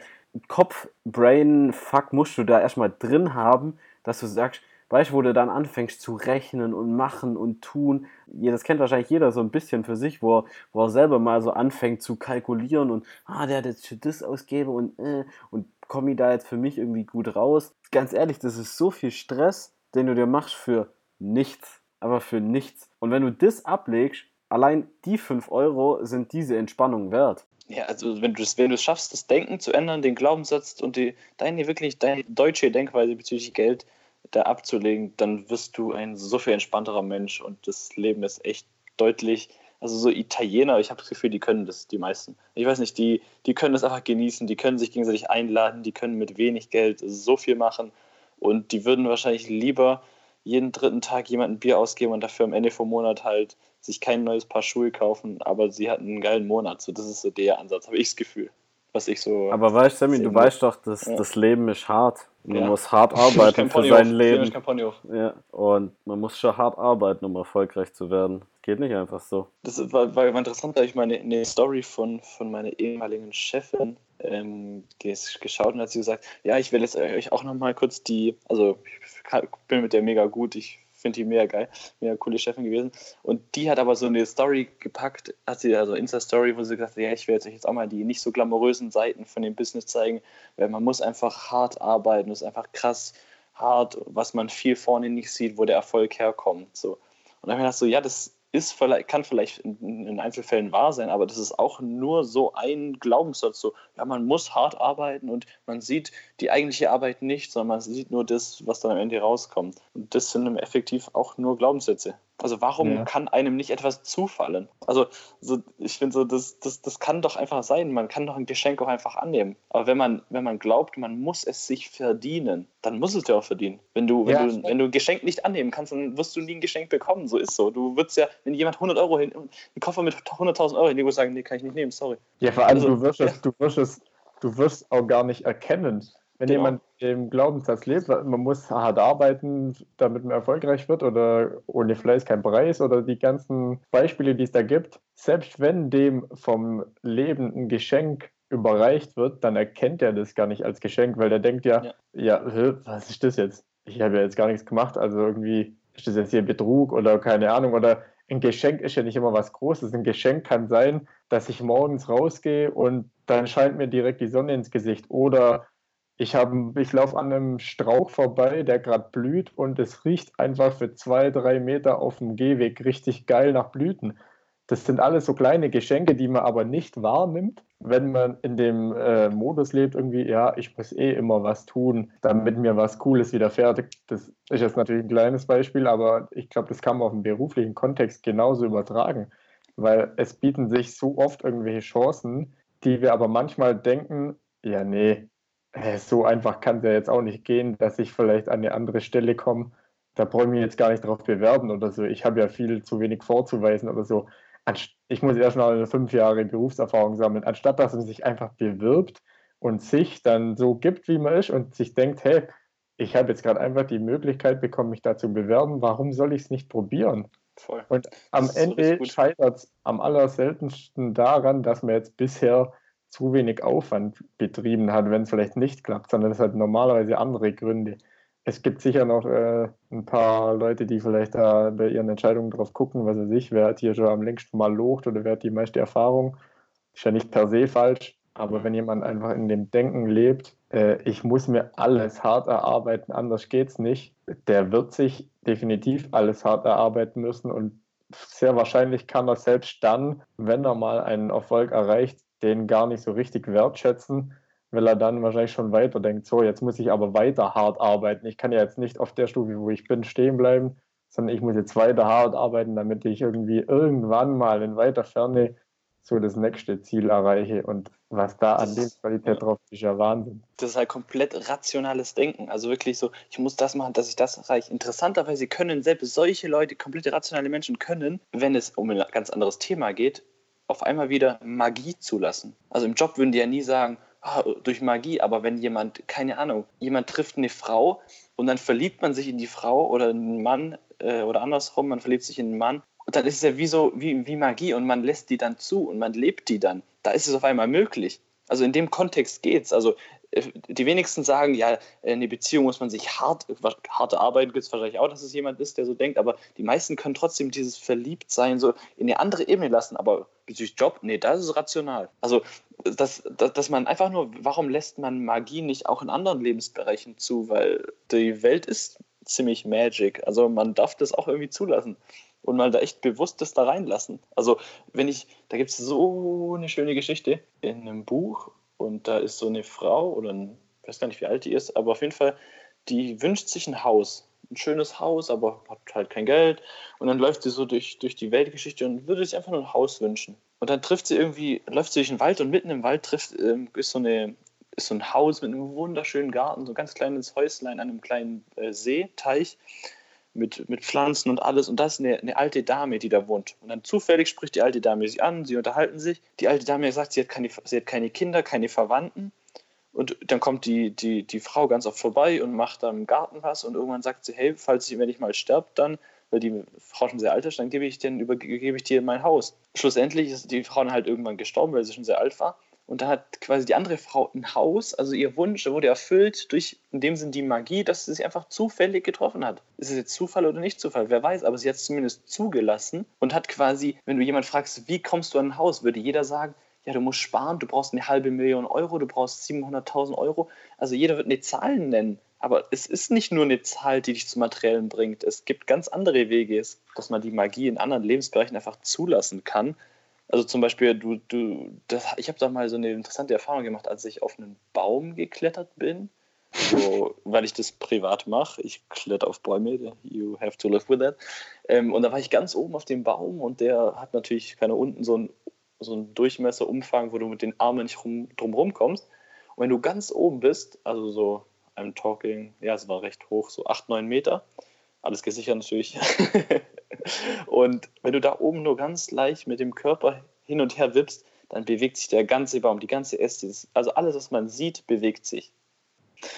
Kopf, Brain, Fuck musst du da erstmal drin haben, dass du sagst, weißt du, wo du dann anfängst zu rechnen und machen und tun. Das kennt wahrscheinlich jeder so ein bisschen für sich, wo er, wo er selber mal so anfängt zu kalkulieren und, ah, der hat jetzt für das ausgebe und, äh, und komme ich da jetzt für mich irgendwie gut raus. Ganz ehrlich, das ist so viel Stress, den du dir machst für nichts, aber für nichts. Und wenn du das ablegst, allein die 5 Euro sind diese Entspannung wert. Ja, also wenn du es wenn schaffst, das Denken zu ändern, den Glaubenssatz und die, deine wirklich deine deutsche Denkweise bezüglich Geld da abzulegen, dann wirst du ein so viel entspannterer Mensch und das Leben ist echt deutlich. Also so Italiener, ich habe das Gefühl, die können das, die meisten. Ich weiß nicht, die, die können das einfach genießen, die können sich gegenseitig einladen, die können mit wenig Geld so viel machen und die würden wahrscheinlich lieber jeden dritten Tag jemanden Bier ausgeben und dafür am Ende vom Monat halt sich kein neues Paar Schuhe kaufen, aber sie hatten einen geilen Monat. So, das ist so der Ansatz, habe ich das Gefühl was ich so. Aber weißt du, Sammy, du weißt doch, dass ja. das Leben ist hart. Man Ja. muss hart arbeiten für sein Zieh Leben. Ja, und man muss schon hart arbeiten, um erfolgreich zu werden. Geht nicht einfach so. Das war, war interessant, da habe ich meine eine Story von, von meiner ehemaligen Chefin ähm, ges- geschaut und hat sie gesagt, ja, ich will jetzt euch auch nochmal kurz die, also ich bin mit der mega gut, ich finde die mega geil, mega coole Chefin gewesen. Und die hat aber so eine Story gepackt, hat sie also Insta-Story, wo sie gesagt hat, ja, ich jetzt euch jetzt auch mal die nicht so glamourösen Seiten von dem Business zeigen, weil man muss einfach hart arbeiten, das ist einfach krass hart, was man viel vorne nicht sieht, wo der Erfolg herkommt. So. Und dann habe ich gedacht, so, ja, das ist vielleicht, kann vielleicht in, in Einzelfällen wahr sein, aber das ist auch nur so ein Glaubenssatz. So, ja, man muss hart arbeiten und man sieht die eigentliche Arbeit nicht, sondern man sieht nur das, was dann am Ende rauskommt. Und das sind im effektiv auch nur Glaubenssätze. Also warum Ja. kann einem nicht etwas zufallen? Also so, ich finde so, das, das, das kann doch einfach sein. Man kann doch ein Geschenk auch einfach annehmen. Aber wenn man, wenn man glaubt, man muss es sich verdienen, dann muss es ja auch verdienen. Wenn du, wenn, Ja, du, wenn du ein Geschenk nicht annehmen kannst, dann wirst du nie ein Geschenk bekommen. So ist so. Du würdest ja, wenn jemand 100 Euro hin, einen Koffer mit 100.000 Euro hinlegt, sagen, nee, kann ich nicht nehmen, sorry. Ja, vor allem, Also, du, wirst es, du, wirst es, du wirst auch gar nicht erkennen. Wenn Genau. jemand im Glaubenssatz lebt, man muss hart arbeiten, damit man erfolgreich wird oder ohne Fleiß kein Preis oder die ganzen Beispiele, die es da gibt, selbst wenn dem vom Leben ein Geschenk überreicht wird, dann erkennt er das gar nicht als Geschenk, weil der denkt ja, Ja. ja, was ist das jetzt? Ich habe ja jetzt gar nichts gemacht, also irgendwie ist das jetzt hier Betrug oder keine Ahnung oder ein Geschenk ist ja nicht immer was Großes. Ein Geschenk kann sein, dass ich morgens rausgehe und dann scheint mir direkt die Sonne ins Gesicht. Oder ich, ich laufe an einem Strauch vorbei, der gerade blüht und es riecht einfach für zwei, drei Meter auf dem Gehweg richtig geil nach Blüten. Das sind alles so kleine Geschenke, die man aber nicht wahrnimmt, wenn man in dem äh, Modus lebt, irgendwie, ja, ich muss eh immer was tun, damit mir was Cooles widerfährt. Das ist jetzt natürlich ein kleines Beispiel, aber ich glaube, das kann man auf den beruflichen Kontext genauso übertragen, weil es bieten sich so oft irgendwelche Chancen, die wir aber manchmal denken, ja, nee, so einfach kann es ja jetzt auch nicht gehen, dass ich vielleicht an eine andere Stelle komme. Da brauche ich mich jetzt gar nicht drauf bewerben oder so. Ich habe ja viel zu wenig vorzuweisen oder so. Ich muss erst mal fünf Jahre Berufserfahrung sammeln, anstatt dass man sich einfach bewirbt und sich dann so gibt, wie man ist und sich denkt, hey, ich habe jetzt gerade einfach die Möglichkeit bekommen, mich da zu bewerben, warum soll ich es nicht probieren? Voll. Und am Ende scheitert es am allerseltensten daran, dass man jetzt bisher zu wenig Aufwand betrieben hat, wenn es vielleicht nicht klappt, sondern es hat normalerweise andere Gründe. Es gibt sicher noch äh, ein paar Leute, die vielleicht da bei ihren Entscheidungen drauf gucken, was weiß ich, wer hat hier schon am längsten mal locht oder wer hat die meiste Erfahrung. Ist ja nicht per se falsch, aber wenn jemand einfach in dem Denken lebt, äh, ich muss mir alles hart erarbeiten, anders geht's nicht, der wird sich definitiv alles hart erarbeiten müssen und sehr wahrscheinlich kann er selbst dann, wenn er mal einen Erfolg erreicht, den gar nicht so richtig wertschätzen, weil er dann wahrscheinlich schon weiterdenkt, so, jetzt muss ich aber weiter hart arbeiten. Ich kann ja jetzt nicht auf der Stufe, wo ich bin, stehen bleiben, sondern ich muss jetzt weiter hart arbeiten, damit ich irgendwie irgendwann mal in weiter Ferne so das nächste Ziel erreiche. Und was da an Lebensqualität drauf ist, ist ja Wahnsinn. Das ist halt komplett rationales Denken. Also wirklich so, ich muss das machen, dass ich das erreiche. Interessanterweise können selbst solche Leute, komplett rationale Menschen, können, wenn es um ein ganz anderes Thema geht, auf einmal wieder Magie zulassen. Also im Job würden die ja nie sagen, ah, durch Magie, aber wenn jemand, keine Ahnung, jemand trifft eine Frau und dann verliebt man sich in die Frau oder einen Mann äh, oder andersrum, man verliebt sich in einen Mann, und dann ist es ja wie so, wie, wie Magie und man lässt die dann zu und man lebt die dann. Da ist es auf einmal möglich. Also in dem Kontext geht's. Also die wenigsten sagen, ja, in eine Beziehung muss man sich hart, harte Arbeiten gibt es wahrscheinlich auch, dass es jemand ist, der so denkt, aber die meisten können trotzdem dieses Verliebtsein so in eine andere Ebene lassen. Aber bezüglich Job, nee, das ist rational. Also, dass, dass, dass man einfach nur, warum lässt man Magie nicht auch in anderen Lebensbereichen zu? Weil die Welt ist ziemlich magic. Also man darf das auch irgendwie zulassen und mal da echt bewusst das da reinlassen. Also wenn ich, da gibt es so eine schöne Geschichte in einem Buch und da ist so eine Frau oder ein, ich weiß gar nicht, wie alt die ist, aber auf jeden Fall, die wünscht sich ein Haus. Ein schönes Haus, aber hat halt kein Geld. Und dann läuft sie so durch, durch die Weltgeschichte und würde sich einfach nur ein Haus wünschen. Und dann trifft sie irgendwie, läuft sie durch den Wald und mitten im Wald trifft, ähm, ist, so eine, ist so ein Haus mit einem wunderschönen Garten, so ein ganz kleines Häuslein an einem kleinen äh, See, Teich mit, mit Pflanzen und alles. Und da ist eine, eine alte Dame, die da wohnt. Und dann zufällig spricht die alte Dame sie an, sie unterhalten sich. Die alte Dame sagt, sie hat keine, sie hat keine Kinder, keine Verwandten. Und dann kommt die, die, die Frau ganz oft vorbei und macht da im Garten was und irgendwann sagt sie, hey, falls ich, wenn ich mal sterbe, dann, weil die Frau schon sehr alt ist, dann gebe ich, den, über, gebe ich dir mein Haus. Schlussendlich ist die Frau dann halt irgendwann gestorben, weil sie schon sehr alt war. Und da hat quasi die andere Frau ein Haus, also ihr Wunsch wurde erfüllt durch in dem Sinn die Magie, dass sie sich einfach zufällig getroffen hat. Ist es jetzt Zufall oder nicht Zufall? Wer weiß, aber sie hat es zumindest zugelassen und hat quasi, wenn du jemand fragst, wie kommst du an ein Haus, würde jeder sagen, ja, du musst sparen, du brauchst eine halbe Million Euro, du brauchst 700.000 Euro. Also jeder wird eine Zahl nennen. Aber es ist nicht nur eine Zahl, die dich zum Materiellen bringt. Es gibt ganz andere Wege, dass man die Magie in anderen Lebensbereichen einfach zulassen kann also zum Beispiel, du, du, das, ich habe da mal so eine interessante Erfahrung gemacht, als ich auf einen Baum geklettert bin. So, weil ich das privat mache. Ich kletter auf Bäume, you have to live with that. Ähm, und da war ich ganz oben auf dem Baum und der hat natürlich keine unten so einen, so einen Durchmesserumfang, wo du mit den Armen nicht rum, drum kommst. Und wenn du ganz oben bist, also so, I'm talking, ja, es war recht hoch, so 8, 9 Meter, alles gesichert natürlich. Und wenn du da oben nur ganz leicht mit dem Körper hin und her wippst, dann bewegt sich der ganze Baum, die ganze Äste, also alles, was man sieht, bewegt sich.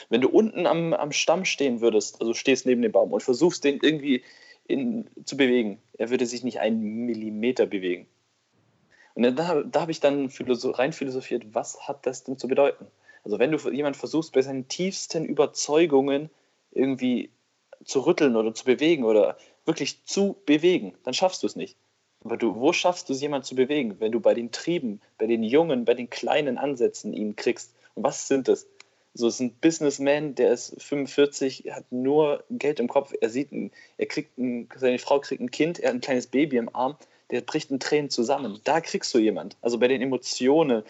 Wenn du unten am, am Stamm stehen würdest, also stehst neben dem Baum und versuchst den irgendwie in, zu bewegen, er würde sich nicht einen Millimeter bewegen. Und da, da habe ich dann rein philosophiert, was hat das denn zu bedeuten? Also wenn du jemand versuchst, bei seinen tiefsten Überzeugungen irgendwie zu rütteln oder zu bewegen oder wirklich zu bewegen, dann schaffst du es nicht. Aber du, wo schaffst du es, jemanden zu bewegen, wenn du bei den Trieben, bei den Jungen, bei den kleinen Ansätzen ihn kriegst? Und was sind das? So ist ein Businessman, der ist 45, hat nur Geld im Kopf. Er sieht, ein, er kriegt ein, seine Frau kriegt ein Kind, er hat ein kleines Baby im Arm, der bricht in Tränen zusammen. Da kriegst du jemand. Also bei den Emotionen,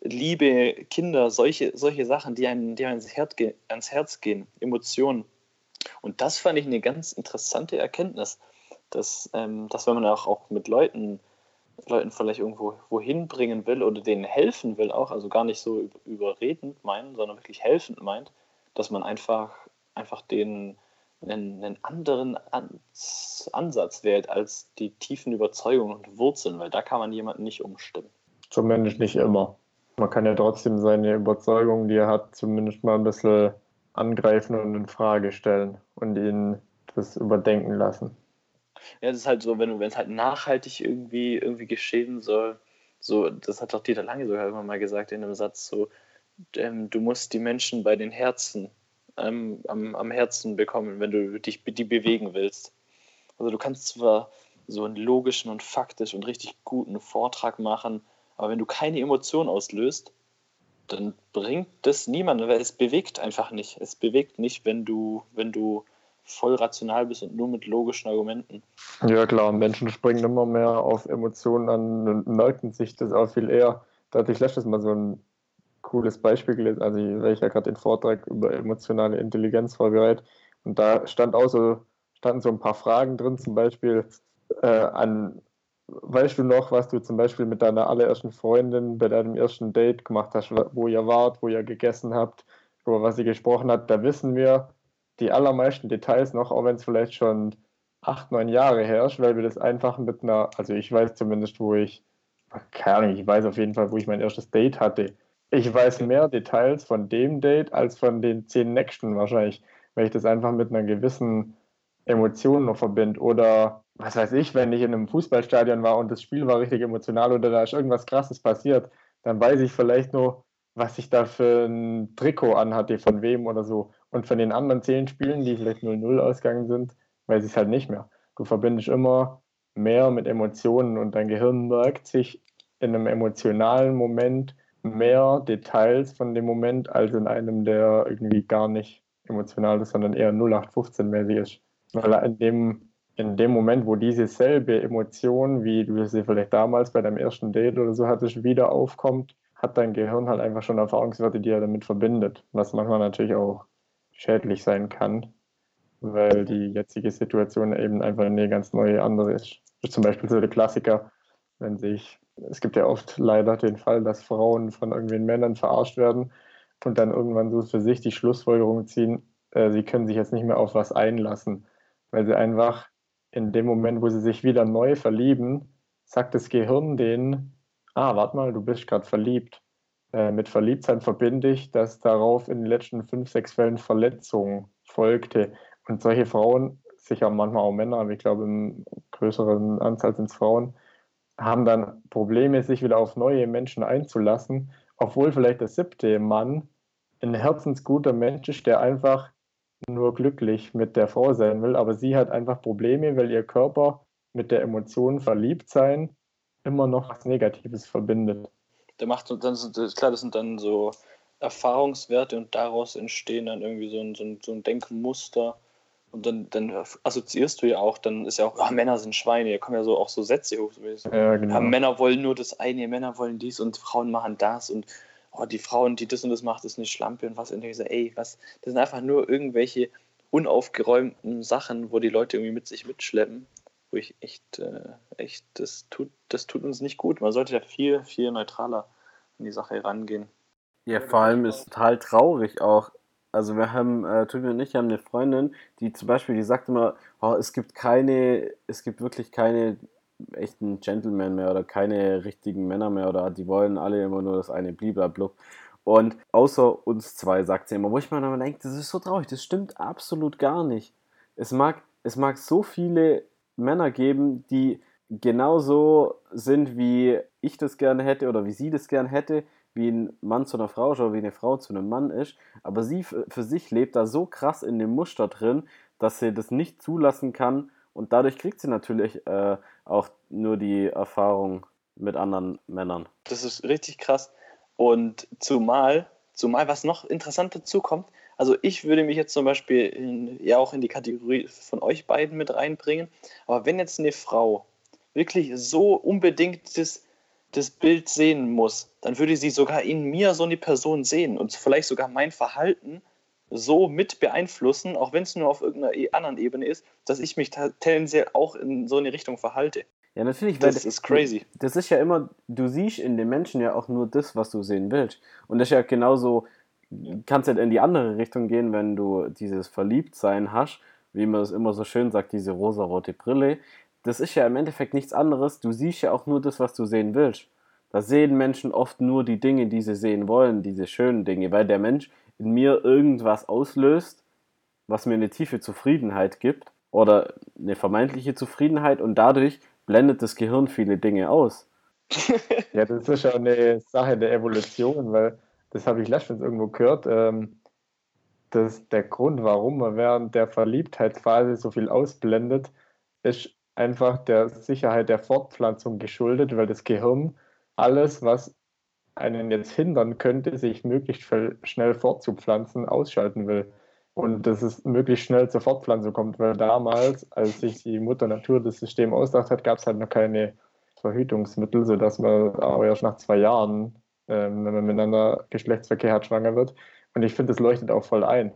Liebe, Kinder, solche, solche Sachen, die einem, die einem ans, Herz, ans Herz gehen, Emotionen. Und das fand ich eine ganz interessante Erkenntnis, dass, ähm, dass wenn man auch, auch mit Leuten, Leuten vielleicht irgendwo wohin bringen will oder denen helfen will, auch, also gar nicht so überredend meinen, sondern wirklich helfend meint, dass man einfach, einfach den einen, anderen Ansatz wählt als die tiefen Überzeugungen und Wurzeln, weil da kann man jemanden nicht umstimmen. Zumindest nicht immer. Man kann ja trotzdem seine Überzeugungen, die er hat, zumindest mal ein bisschen angreifen und in Frage stellen und ihn das überdenken lassen. Ja, das ist halt so, wenn wenn es halt nachhaltig irgendwie, irgendwie geschehen soll, so, das hat doch Dieter Lange sogar immer mal gesagt in einem Satz, so, ähm, du musst die Menschen bei den Herzen, ähm, am, am Herzen bekommen, wenn du dich die bewegen willst. Also du kannst zwar so einen logischen und faktisch und richtig guten Vortrag machen, aber wenn du keine Emotion auslöst, dann bringt das niemanden, weil es bewegt einfach nicht. Es bewegt nicht, wenn du, wenn du voll rational bist und nur mit logischen Argumenten. Ja klar, Menschen springen immer mehr auf Emotionen an und merken sich das auch viel eher. Da hatte ich letztes Mal so ein cooles Beispiel gelesen, also weil ich ja gerade den Vortrag über emotionale Intelligenz vorbereitet und da stand auch so, standen so ein paar Fragen drin, zum Beispiel äh, an weißt du noch, was du zum Beispiel mit deiner allerersten Freundin bei deinem ersten Date gemacht hast, wo ihr wart, wo ihr gegessen habt, über was sie gesprochen hat? Da wissen wir die allermeisten Details noch, auch wenn es vielleicht schon acht, neun Jahre her ist, weil wir das einfach mit einer, also ich weiß zumindest, wo ich, keine Ahnung, ich weiß auf jeden Fall, wo ich mein erstes Date hatte. Ich weiß mehr Details von dem Date als von den zehn nächsten wahrscheinlich, weil ich das einfach mit einer gewissen Emotion noch verbinde. Oder was weiß ich, wenn ich in einem Fußballstadion war und das Spiel war richtig emotional oder da ist irgendwas Krasses passiert, dann weiß ich vielleicht nur, was ich da für ein Trikot anhatte, von wem oder so. Und von den anderen zehn Spielen, die vielleicht 0-0 ausgegangen sind, weiß ich es halt nicht mehr. Du verbindest immer mehr mit Emotionen und dein Gehirn merkt sich in einem emotionalen Moment mehr Details von dem Moment als in einem, der irgendwie gar nicht emotional ist, sondern eher 0815-mäßig ist. Weil in dem in dem Moment, wo diese selbe Emotion, wie du sie vielleicht damals bei deinem ersten Date oder so hattest, wieder aufkommt, hat dein Gehirn halt einfach schon Erfahrungswerte, die er damit verbindet, was manchmal natürlich auch schädlich sein kann, weil die jetzige Situation eben einfach eine ganz neue andere ist. Zum Beispiel so der Klassiker, wenn sich, es gibt ja oft leider den Fall, dass Frauen von irgendwelchen Männern verarscht werden und dann irgendwann so für sich die Schlussfolgerung ziehen, äh, sie können sich jetzt nicht mehr auf was einlassen, weil sie einfach in dem Moment, wo sie sich wieder neu verlieben, sagt das Gehirn denen, ah, warte mal, du bist gerade verliebt. äh, mit Verliebtsein verbinde ich, dass darauf in den letzten fünf, sechs Fällen Verletzung folgte. Und solche Frauen, sicher manchmal auch Männer, aber ich glaube im größeren Anzahl sind es Frauen, haben dann Probleme, sich wieder auf neue Menschen einzulassen, obwohl vielleicht der siebte Mann ein herzensguter Mensch ist, der einfach nur glücklich mit der Frau sein will, aber sie hat einfach Probleme, weil ihr Körper mit der Emotion verliebt sein immer noch was Negatives verbindet. Der macht dann klar, das sind dann so Erfahrungswerte und daraus entstehen dann irgendwie so ein, so ein, so ein Denkmuster. Und dann, dann assoziierst du ja auch, dann ist ja auch, ach, Männer sind Schweine, da kommen ja so auch so Sätze hoch. So ja, genau. ja, Männer wollen nur das eine, Männer wollen dies und Frauen machen das und oh, die Frauen, die das und das macht, ist eine Schlampe und was. Und ich so, ey, was, das sind einfach nur irgendwelche unaufgeräumten Sachen, wo die Leute irgendwie mit sich mitschleppen, wo ich echt, äh, echt, das tut, das tut uns nicht gut. Man sollte ja viel, viel neutraler an die Sache rangehen. Ja, vor allem ist total traurig auch. Also wir haben, äh, Tobi und ich haben eine Freundin, die zum Beispiel, die sagt immer, oh, es gibt keine, es gibt wirklich keine echten Gentlemen mehr oder keine richtigen Männer mehr oder die wollen alle immer nur das eine bliblablub. Und außer uns zwei sagt sie immer, wo ich mir dann denke, das ist so traurig, das stimmt absolut gar nicht. Es mag, es mag so viele Männer geben, die genauso sind, wie ich das gerne hätte oder wie sie das gerne hätte, wie ein Mann zu einer Frau ist oder wie eine Frau zu einem Mann ist. Aber sie für sich lebt da so krass in dem Muster drin, dass sie das nicht zulassen kann, und dadurch kriegt sie natürlich äh, auch nur die Erfahrung mit anderen Männern. Das ist richtig krass. Und zumal, zumal was noch interessant dazu kommt, also ich würde mich jetzt zum Beispiel in, ja auch in die Kategorie von euch beiden mit reinbringen, aber wenn jetzt eine Frau wirklich so unbedingt das, das Bild sehen muss, dann würde sie sogar in mir so eine Person sehen und vielleicht sogar mein Verhalten so mit beeinflussen, auch wenn es nur auf irgendeiner e-, anderen Ebene ist, dass ich mich tendenziell auch in so eine Richtung verhalte. Ja, natürlich. Das, das ist crazy. Das ist ja immer, du siehst in den Menschen ja auch nur das, was du sehen willst. Und das ist ja genauso, kannst halt in die andere Richtung gehen, wenn du dieses Verliebtsein hast, wie man es immer so schön sagt, diese rosarote Brille. Das ist ja im Endeffekt nichts anderes. Du siehst ja auch nur das, was du sehen willst. Da sehen Menschen oft nur die Dinge, die sie sehen wollen, diese schönen Dinge, weil der Mensch in mir irgendwas auslöst, was mir eine tiefe Zufriedenheit gibt oder eine vermeintliche Zufriedenheit und dadurch blendet das Gehirn viele Dinge aus. ja, das ist ja eine Sache der Evolution, weil das habe ich letztens irgendwo gehört. Ähm, dass der Grund, warum man während der Verliebtheitsphase so viel ausblendet, ist einfach der Sicherheit der Fortpflanzung geschuldet, weil das Gehirn alles, was einen jetzt hindern könnte, sich möglichst schnell fortzupflanzen, ausschalten will. Und dass es möglichst schnell zur Fortpflanzung kommt, weil damals, als sich die Mutter Natur das System ausgedacht hat, gab es halt noch keine Verhütungsmittel, sodass man auch erst nach zwei Jahren, ähm, wenn man miteinander Geschlechtsverkehr hat, schwanger wird. Und ich finde, das leuchtet auch voll ein.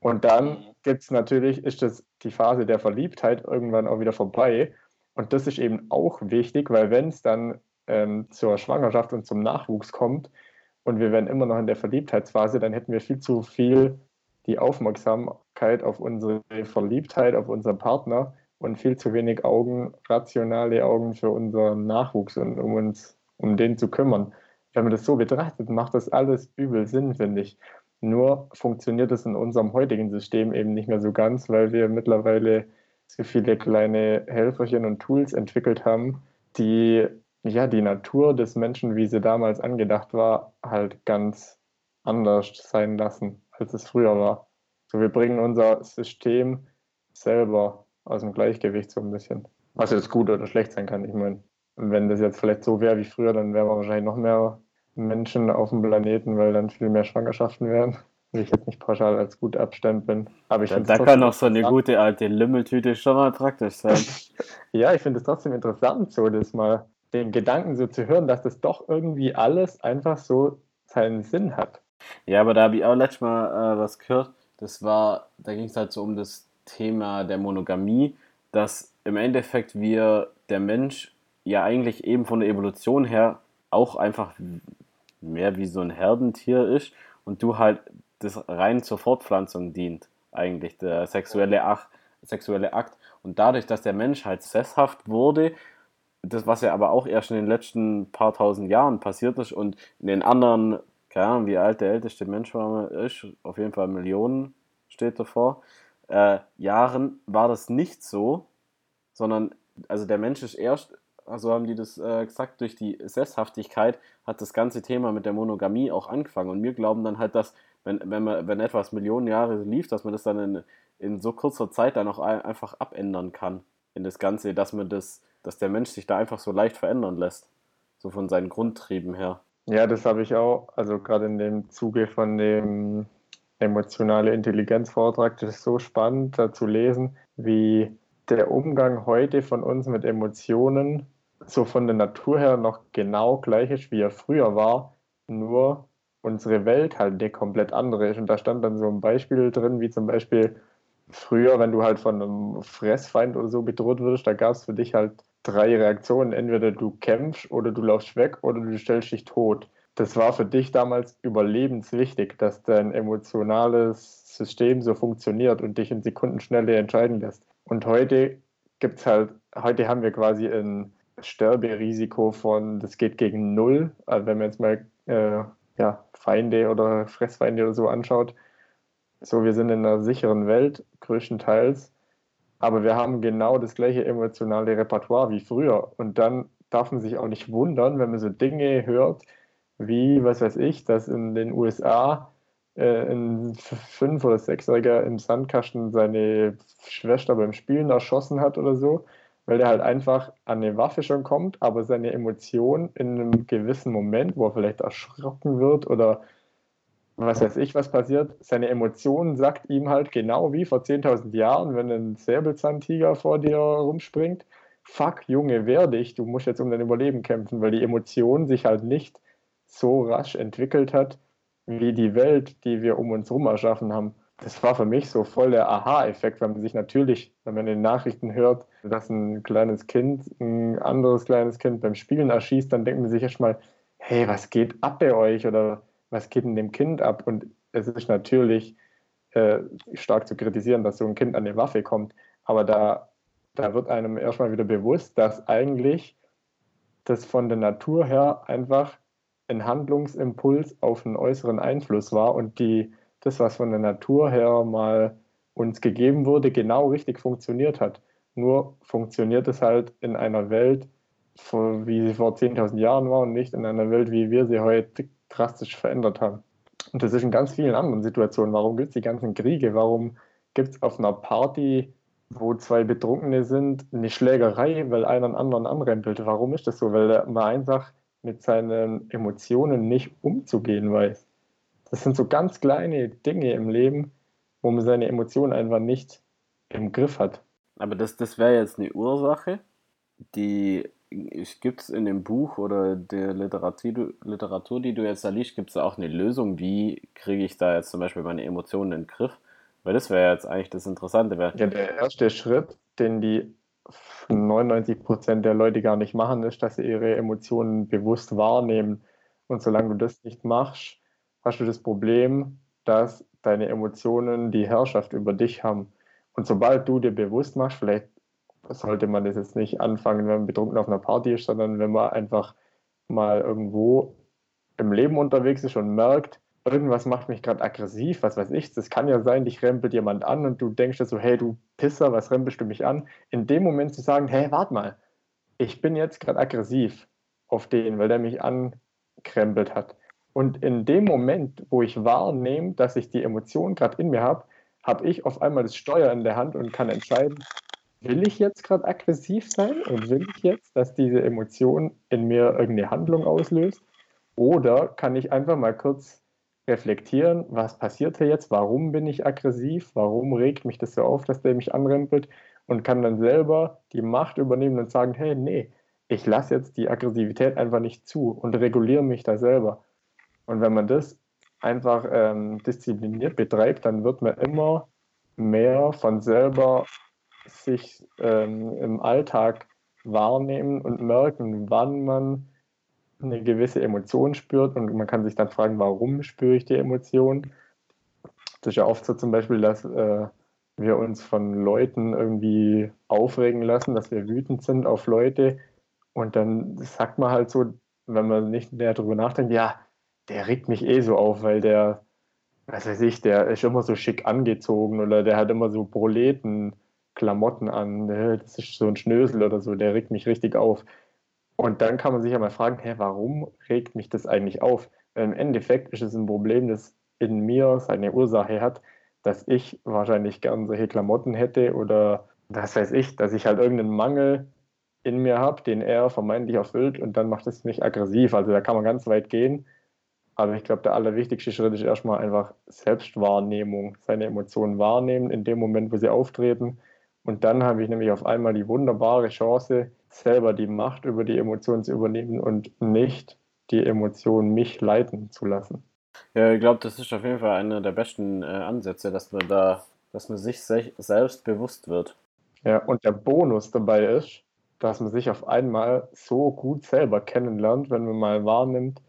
Und dann gibt es natürlich, ist das die Phase der Verliebtheit irgendwann auch wieder vorbei. Und das ist eben auch wichtig, weil wenn es dann ähm, zur Schwangerschaft und zum Nachwuchs kommt und wir wären immer noch in der Verliebtheitsphase, dann hätten wir viel zu viel die Aufmerksamkeit auf unsere Verliebtheit, auf unseren Partner und viel zu wenig Augen, rationale Augen für unseren Nachwuchs und um uns um den zu kümmern. Wenn man das so betrachtet, macht das alles übel Sinn, finde ich. Nur funktioniert es in unserem heutigen System eben nicht mehr so ganz, weil wir mittlerweile so viele kleine Helferchen und Tools entwickelt haben, die ja, die Natur des Menschen, wie sie damals angedacht war, halt ganz anders sein lassen, als es früher war. So, wir bringen unser System selber aus dem Gleichgewicht so ein bisschen. Was jetzt gut oder schlecht sein kann. Ich meine, wenn das jetzt vielleicht so wäre wie früher, dann wären wir wahrscheinlich noch mehr Menschen auf dem Planeten, weil dann viel mehr Schwangerschaften wären. Will ich jetzt nicht pauschal als gut abstempeln. Aber ich da, da kann auch so eine gute alte Lümmeltüte schon mal praktisch sein. ja, ich finde es trotzdem interessant, so das mal den Gedanken so zu hören, dass das doch irgendwie alles einfach so seinen Sinn hat. Ja, aber da habe ich auch letztes Mal äh, was gehört. Das war, da ging es halt so um das Thema der Monogamie, dass im Endeffekt wir, der Mensch, ja eigentlich eben von der Evolution her auch einfach mehr wie so ein Herdentier ist und du halt das rein zur Fortpflanzung dient, eigentlich der sexuelle Akt, sexuelle Akt. Und dadurch, dass der Mensch halt sesshaft wurde, das, was ja aber auch erst in den letzten paar tausend Jahren passiert ist und in den anderen, keine Ahnung, wie alt der älteste Mensch war, ist, auf jeden Fall Millionen steht davor, äh, Jahren war das nicht so, sondern also der Mensch ist erst, also haben die das äh, gesagt, durch die Sesshaftigkeit hat das ganze Thema mit der Monogamie auch angefangen. Und wir glauben dann halt, dass, wenn, wenn, man, wenn etwas Millionen Jahre lief, dass man das dann in, in so kurzer Zeit dann auch einfach abändern kann in das Ganze, dass man das, dass der Mensch sich da einfach so leicht verändern lässt. So von seinen Grundtrieben her. Ja, das habe ich auch, also gerade in dem Zuge von dem emotionale Intelligenz Vortrag, das ist so spannend da zu lesen, wie der Umgang heute von uns mit Emotionen so von der Natur her noch genau gleich ist, wie er früher war, nur unsere Welt halt eine komplett andere ist. Und da stand dann so ein Beispiel drin, wie zum Beispiel früher, wenn du halt von einem Fressfeind oder so bedroht wirst, da gab es für dich halt drei Reaktionen. Entweder du kämpfst oder du laufst weg oder du stellst dich tot. Das war für dich damals überlebenswichtig, dass dein emotionales System so funktioniert und dich in Sekundenschnelle entscheiden lässt. Und heute gibt es halt, heute haben wir quasi ein Sterberisiko von, das geht gegen null. Also wenn man jetzt mal äh, ja, Feinde oder Fressfeinde oder so anschaut, so wir sind in einer sicheren Welt, größtenteils, aber wir haben genau das gleiche emotionale Repertoire wie früher. Und dann darf man sich auch nicht wundern, wenn man so Dinge hört, wie, was weiß ich, dass in den USA äh, ein Fünf- oder Sechsjähriger im Sandkasten seine Schwester beim Spielen erschossen hat oder so, weil der halt einfach an eine Waffe schon kommt, aber seine Emotion in einem gewissen Moment, wo er vielleicht erschrocken wird oder was weiß ich, was passiert, seine Emotion sagt ihm halt genau wie vor 10.000 Jahren, wenn ein Säbelzahntiger vor dir rumspringt, fuck, Junge, wehr dich, du musst jetzt um dein Überleben kämpfen, weil die Emotion sich halt nicht so rasch entwickelt hat, wie die Welt, die wir um uns herum erschaffen haben. Das war für mich so voll der Aha-Effekt, weil man sich natürlich, wenn man in den Nachrichten hört, dass ein kleines Kind ein anderes kleines Kind beim Spielen erschießt, dann denkt man sich erstmal, hey, was geht ab bei euch? Oder was geht in dem Kind ab? Und es ist natürlich äh, stark zu kritisieren, dass so ein Kind an eine Waffe kommt, aber da, da wird einem erstmal wieder bewusst, dass eigentlich das von der Natur her einfach ein Handlungsimpuls auf einen äußeren Einfluss war und die, das, was von der Natur her mal uns gegeben wurde, genau richtig funktioniert hat. Nur funktioniert es halt in einer Welt, wie sie vor 10.000 Jahren war und nicht in einer Welt, wie wir sie heute drastisch verändert haben. Und das ist in ganz vielen anderen Situationen. Warum gibt es die ganzen Kriege? Warum gibt es auf einer Party, wo zwei Betrunkene sind, eine Schlägerei, weil einer einen anderen anrempelt? Warum ist das so? Weil man einfach mit seinen Emotionen nicht umzugehen weiß. Das sind so ganz kleine Dinge im Leben, wo man seine Emotionen einfach nicht im Griff hat. Aber das, das wäre jetzt eine Ursache, die gibt es in dem Buch oder der Literatur, Literatur, die du jetzt da liest, gibt es auch eine Lösung, wie kriege ich da jetzt zum Beispiel meine Emotionen in den Griff? Weil das wäre jetzt eigentlich das Interessante. Ja, der erste Schritt, den die 99 Prozent der Leute gar nicht machen, ist, dass sie ihre Emotionen bewusst wahrnehmen. Und solange du das nicht machst, hast du das Problem, dass deine Emotionen die Herrschaft über dich haben. Und sobald du dir bewusst machst, vielleicht sollte man das jetzt nicht anfangen, wenn man betrunken auf einer Party ist, sondern wenn man einfach mal irgendwo im Leben unterwegs ist und merkt, irgendwas macht mich gerade aggressiv, was weiß ich. Das kann ja sein, dich rempelt jemand an und du denkst dir so, hey, du Pisser, was rempelst du mich an? In dem Moment zu sagen, hey, warte mal, ich bin jetzt gerade aggressiv auf den, weil der mich ankrempelt hat. Und in dem Moment, wo ich wahrnehme, dass ich die Emotion gerade in mir habe, habe ich auf einmal das Steuer in der Hand und kann entscheiden, will ich jetzt gerade aggressiv sein und will ich jetzt, dass diese Emotion in mir irgendeine Handlung auslöst? Oder kann ich einfach mal kurz reflektieren, was passiert hier jetzt, warum bin ich aggressiv, warum regt mich das so auf, dass der mich anrempelt und kann dann selber die Macht übernehmen und sagen, hey, nee, ich lasse jetzt die Aggressivität einfach nicht zu und reguliere mich da selber. Und wenn man das einfach ähm, diszipliniert betreibt, dann wird man immer mehr von selber sich ähm, im Alltag wahrnehmen und merken, wann man eine gewisse Emotion spürt und man kann sich dann fragen, warum spüre ich die Emotion. Das ist ja oft so zum Beispiel, dass äh, wir uns von Leuten irgendwie aufregen lassen, dass wir wütend sind auf Leute Und dann sagt man halt so, wenn man nicht näher darüber nachdenkt, ja, der regt mich eh so auf, weil der, was weiß ich, der ist immer so schick angezogen oder der hat immer so Proleten. Klamotten an, ne, das ist so ein Schnösel oder so, der regt mich richtig auf. Und dann kann man sich ja mal fragen, hä, warum regt mich das eigentlich auf? Weil im Endeffekt ist es ein Problem, das in mir seine Ursache hat, dass ich wahrscheinlich gern solche Klamotten hätte oder was weiß ich, dass ich halt irgendeinen Mangel in mir habe, den er vermeintlich erfüllt und dann macht es mich aggressiv. Also da kann man ganz weit gehen. Aber ich glaube, der allerwichtigste Schritt ist erstmal einfach Selbstwahrnehmung, seine Emotionen wahrnehmen in dem Moment, wo sie auftreten. Und dann habe ich nämlich auf einmal die wunderbare Chance, selber die Macht über die Emotionen zu übernehmen und nicht die Emotionen mich leiten zu lassen. Ja, ich glaube, das ist auf jeden Fall einer der besten äh, Ansätze, dass man da, dass man sich se selbst bewusst wird. Ja, und der Bonus dabei ist, dass man sich auf einmal so gut selber kennenlernt, wenn man mal wahrnimmt,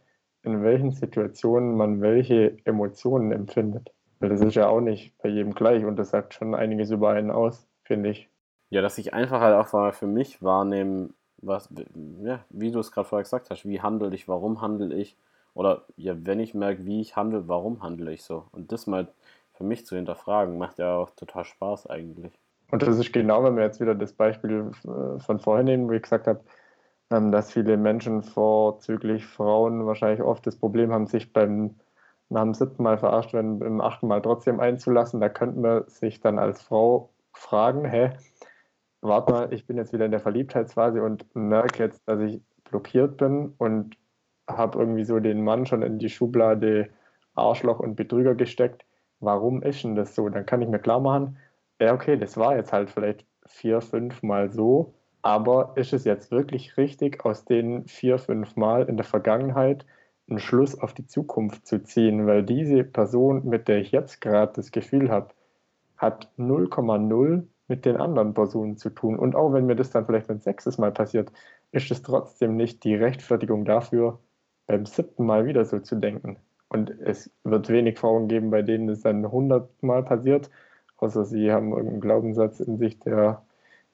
in welchen Situationen man welche Emotionen empfindet. Weil das ist ja auch nicht bei jedem gleich und das sagt schon einiges über einen aus, finde ich. Ja, dass ich einfach halt auch mal für mich wahrnehme, was, ja, wie du es gerade vorher gesagt hast, wie handle ich, warum handle ich, oder ja, wenn ich merke, wie ich handle, warum handle ich so? Und das mal für mich zu hinterfragen, macht ja auch total Spaß eigentlich. Und das ist genau, wenn wir jetzt wieder das Beispiel äh, von vorhin nehmen, wo ich gesagt habe, ähm, dass viele Menschen, vorzüglich Frauen, wahrscheinlich oft das Problem haben, sich beim nach dem siebten Mal verarscht werden, beim achten Mal trotzdem einzulassen. Da könnte man sich dann als Frau fragen, hä, warte mal, ich bin jetzt wieder in der Verliebtheitsphase und merke jetzt, dass ich blockiert bin und habe irgendwie so den Mann schon in die Schublade Arschloch und Betrüger gesteckt. Warum ist denn das so? Dann kann ich mir klar machen, ja, okay, das war jetzt halt vielleicht vier, fünf Mal so, aber ist es jetzt wirklich richtig, aus den vier, fünf Mal in der Vergangenheit einen Schluss auf die Zukunft zu ziehen? Weil diese Person, mit der ich jetzt gerade das Gefühl habe, hat 0,0 mit den anderen Personen zu tun. Und auch wenn mir das dann vielleicht ein sechstes Mal passiert, ist es trotzdem nicht die Rechtfertigung dafür, beim siebten Mal wieder so zu denken. Und es wird wenig Frauen geben, bei denen es dann hundertmal passiert, außer sie haben irgendeinen Glaubenssatz in sich, der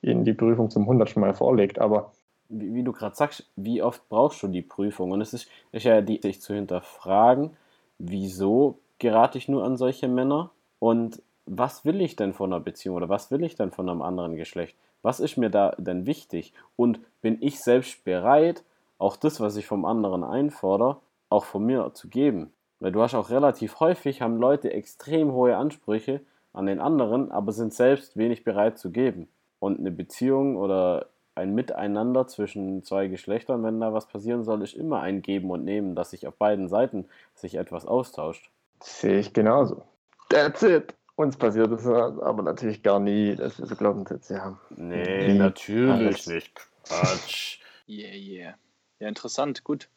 ihnen die Prüfung zum hundertsten Mal vorlegt. Aber wie, wie du gerade sagst, wie oft brauchst du die Prüfung? Und es ist, ist ja die, sich zu hinterfragen, wieso gerate ich nur an solche Männer? Und was will ich denn von einer Beziehung oder was will ich denn von einem anderen Geschlecht? Was ist mir da denn wichtig? Und bin ich selbst bereit, auch das, was ich vom anderen einfordere, auch von mir zu geben? Weil du hast auch relativ häufig, haben Leute extrem hohe Ansprüche an den anderen, aber sind selbst wenig bereit zu geben. Und eine Beziehung oder ein Miteinander zwischen zwei Geschlechtern, wenn da was passieren soll, ist immer ein Geben und Nehmen, dass sich auf beiden Seiten sich etwas austauscht. Sehe ich genauso. That's it. Uns passiert das aber natürlich gar nie, dass wir so Glaubenssätze haben. Nee, Wie natürlich alles. nicht. Quatsch. yeah, yeah. Ja, interessant, gut.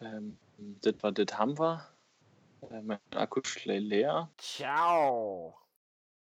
Ähm, das war das haben wir. Äh, mein Akku ist leer. Ciao.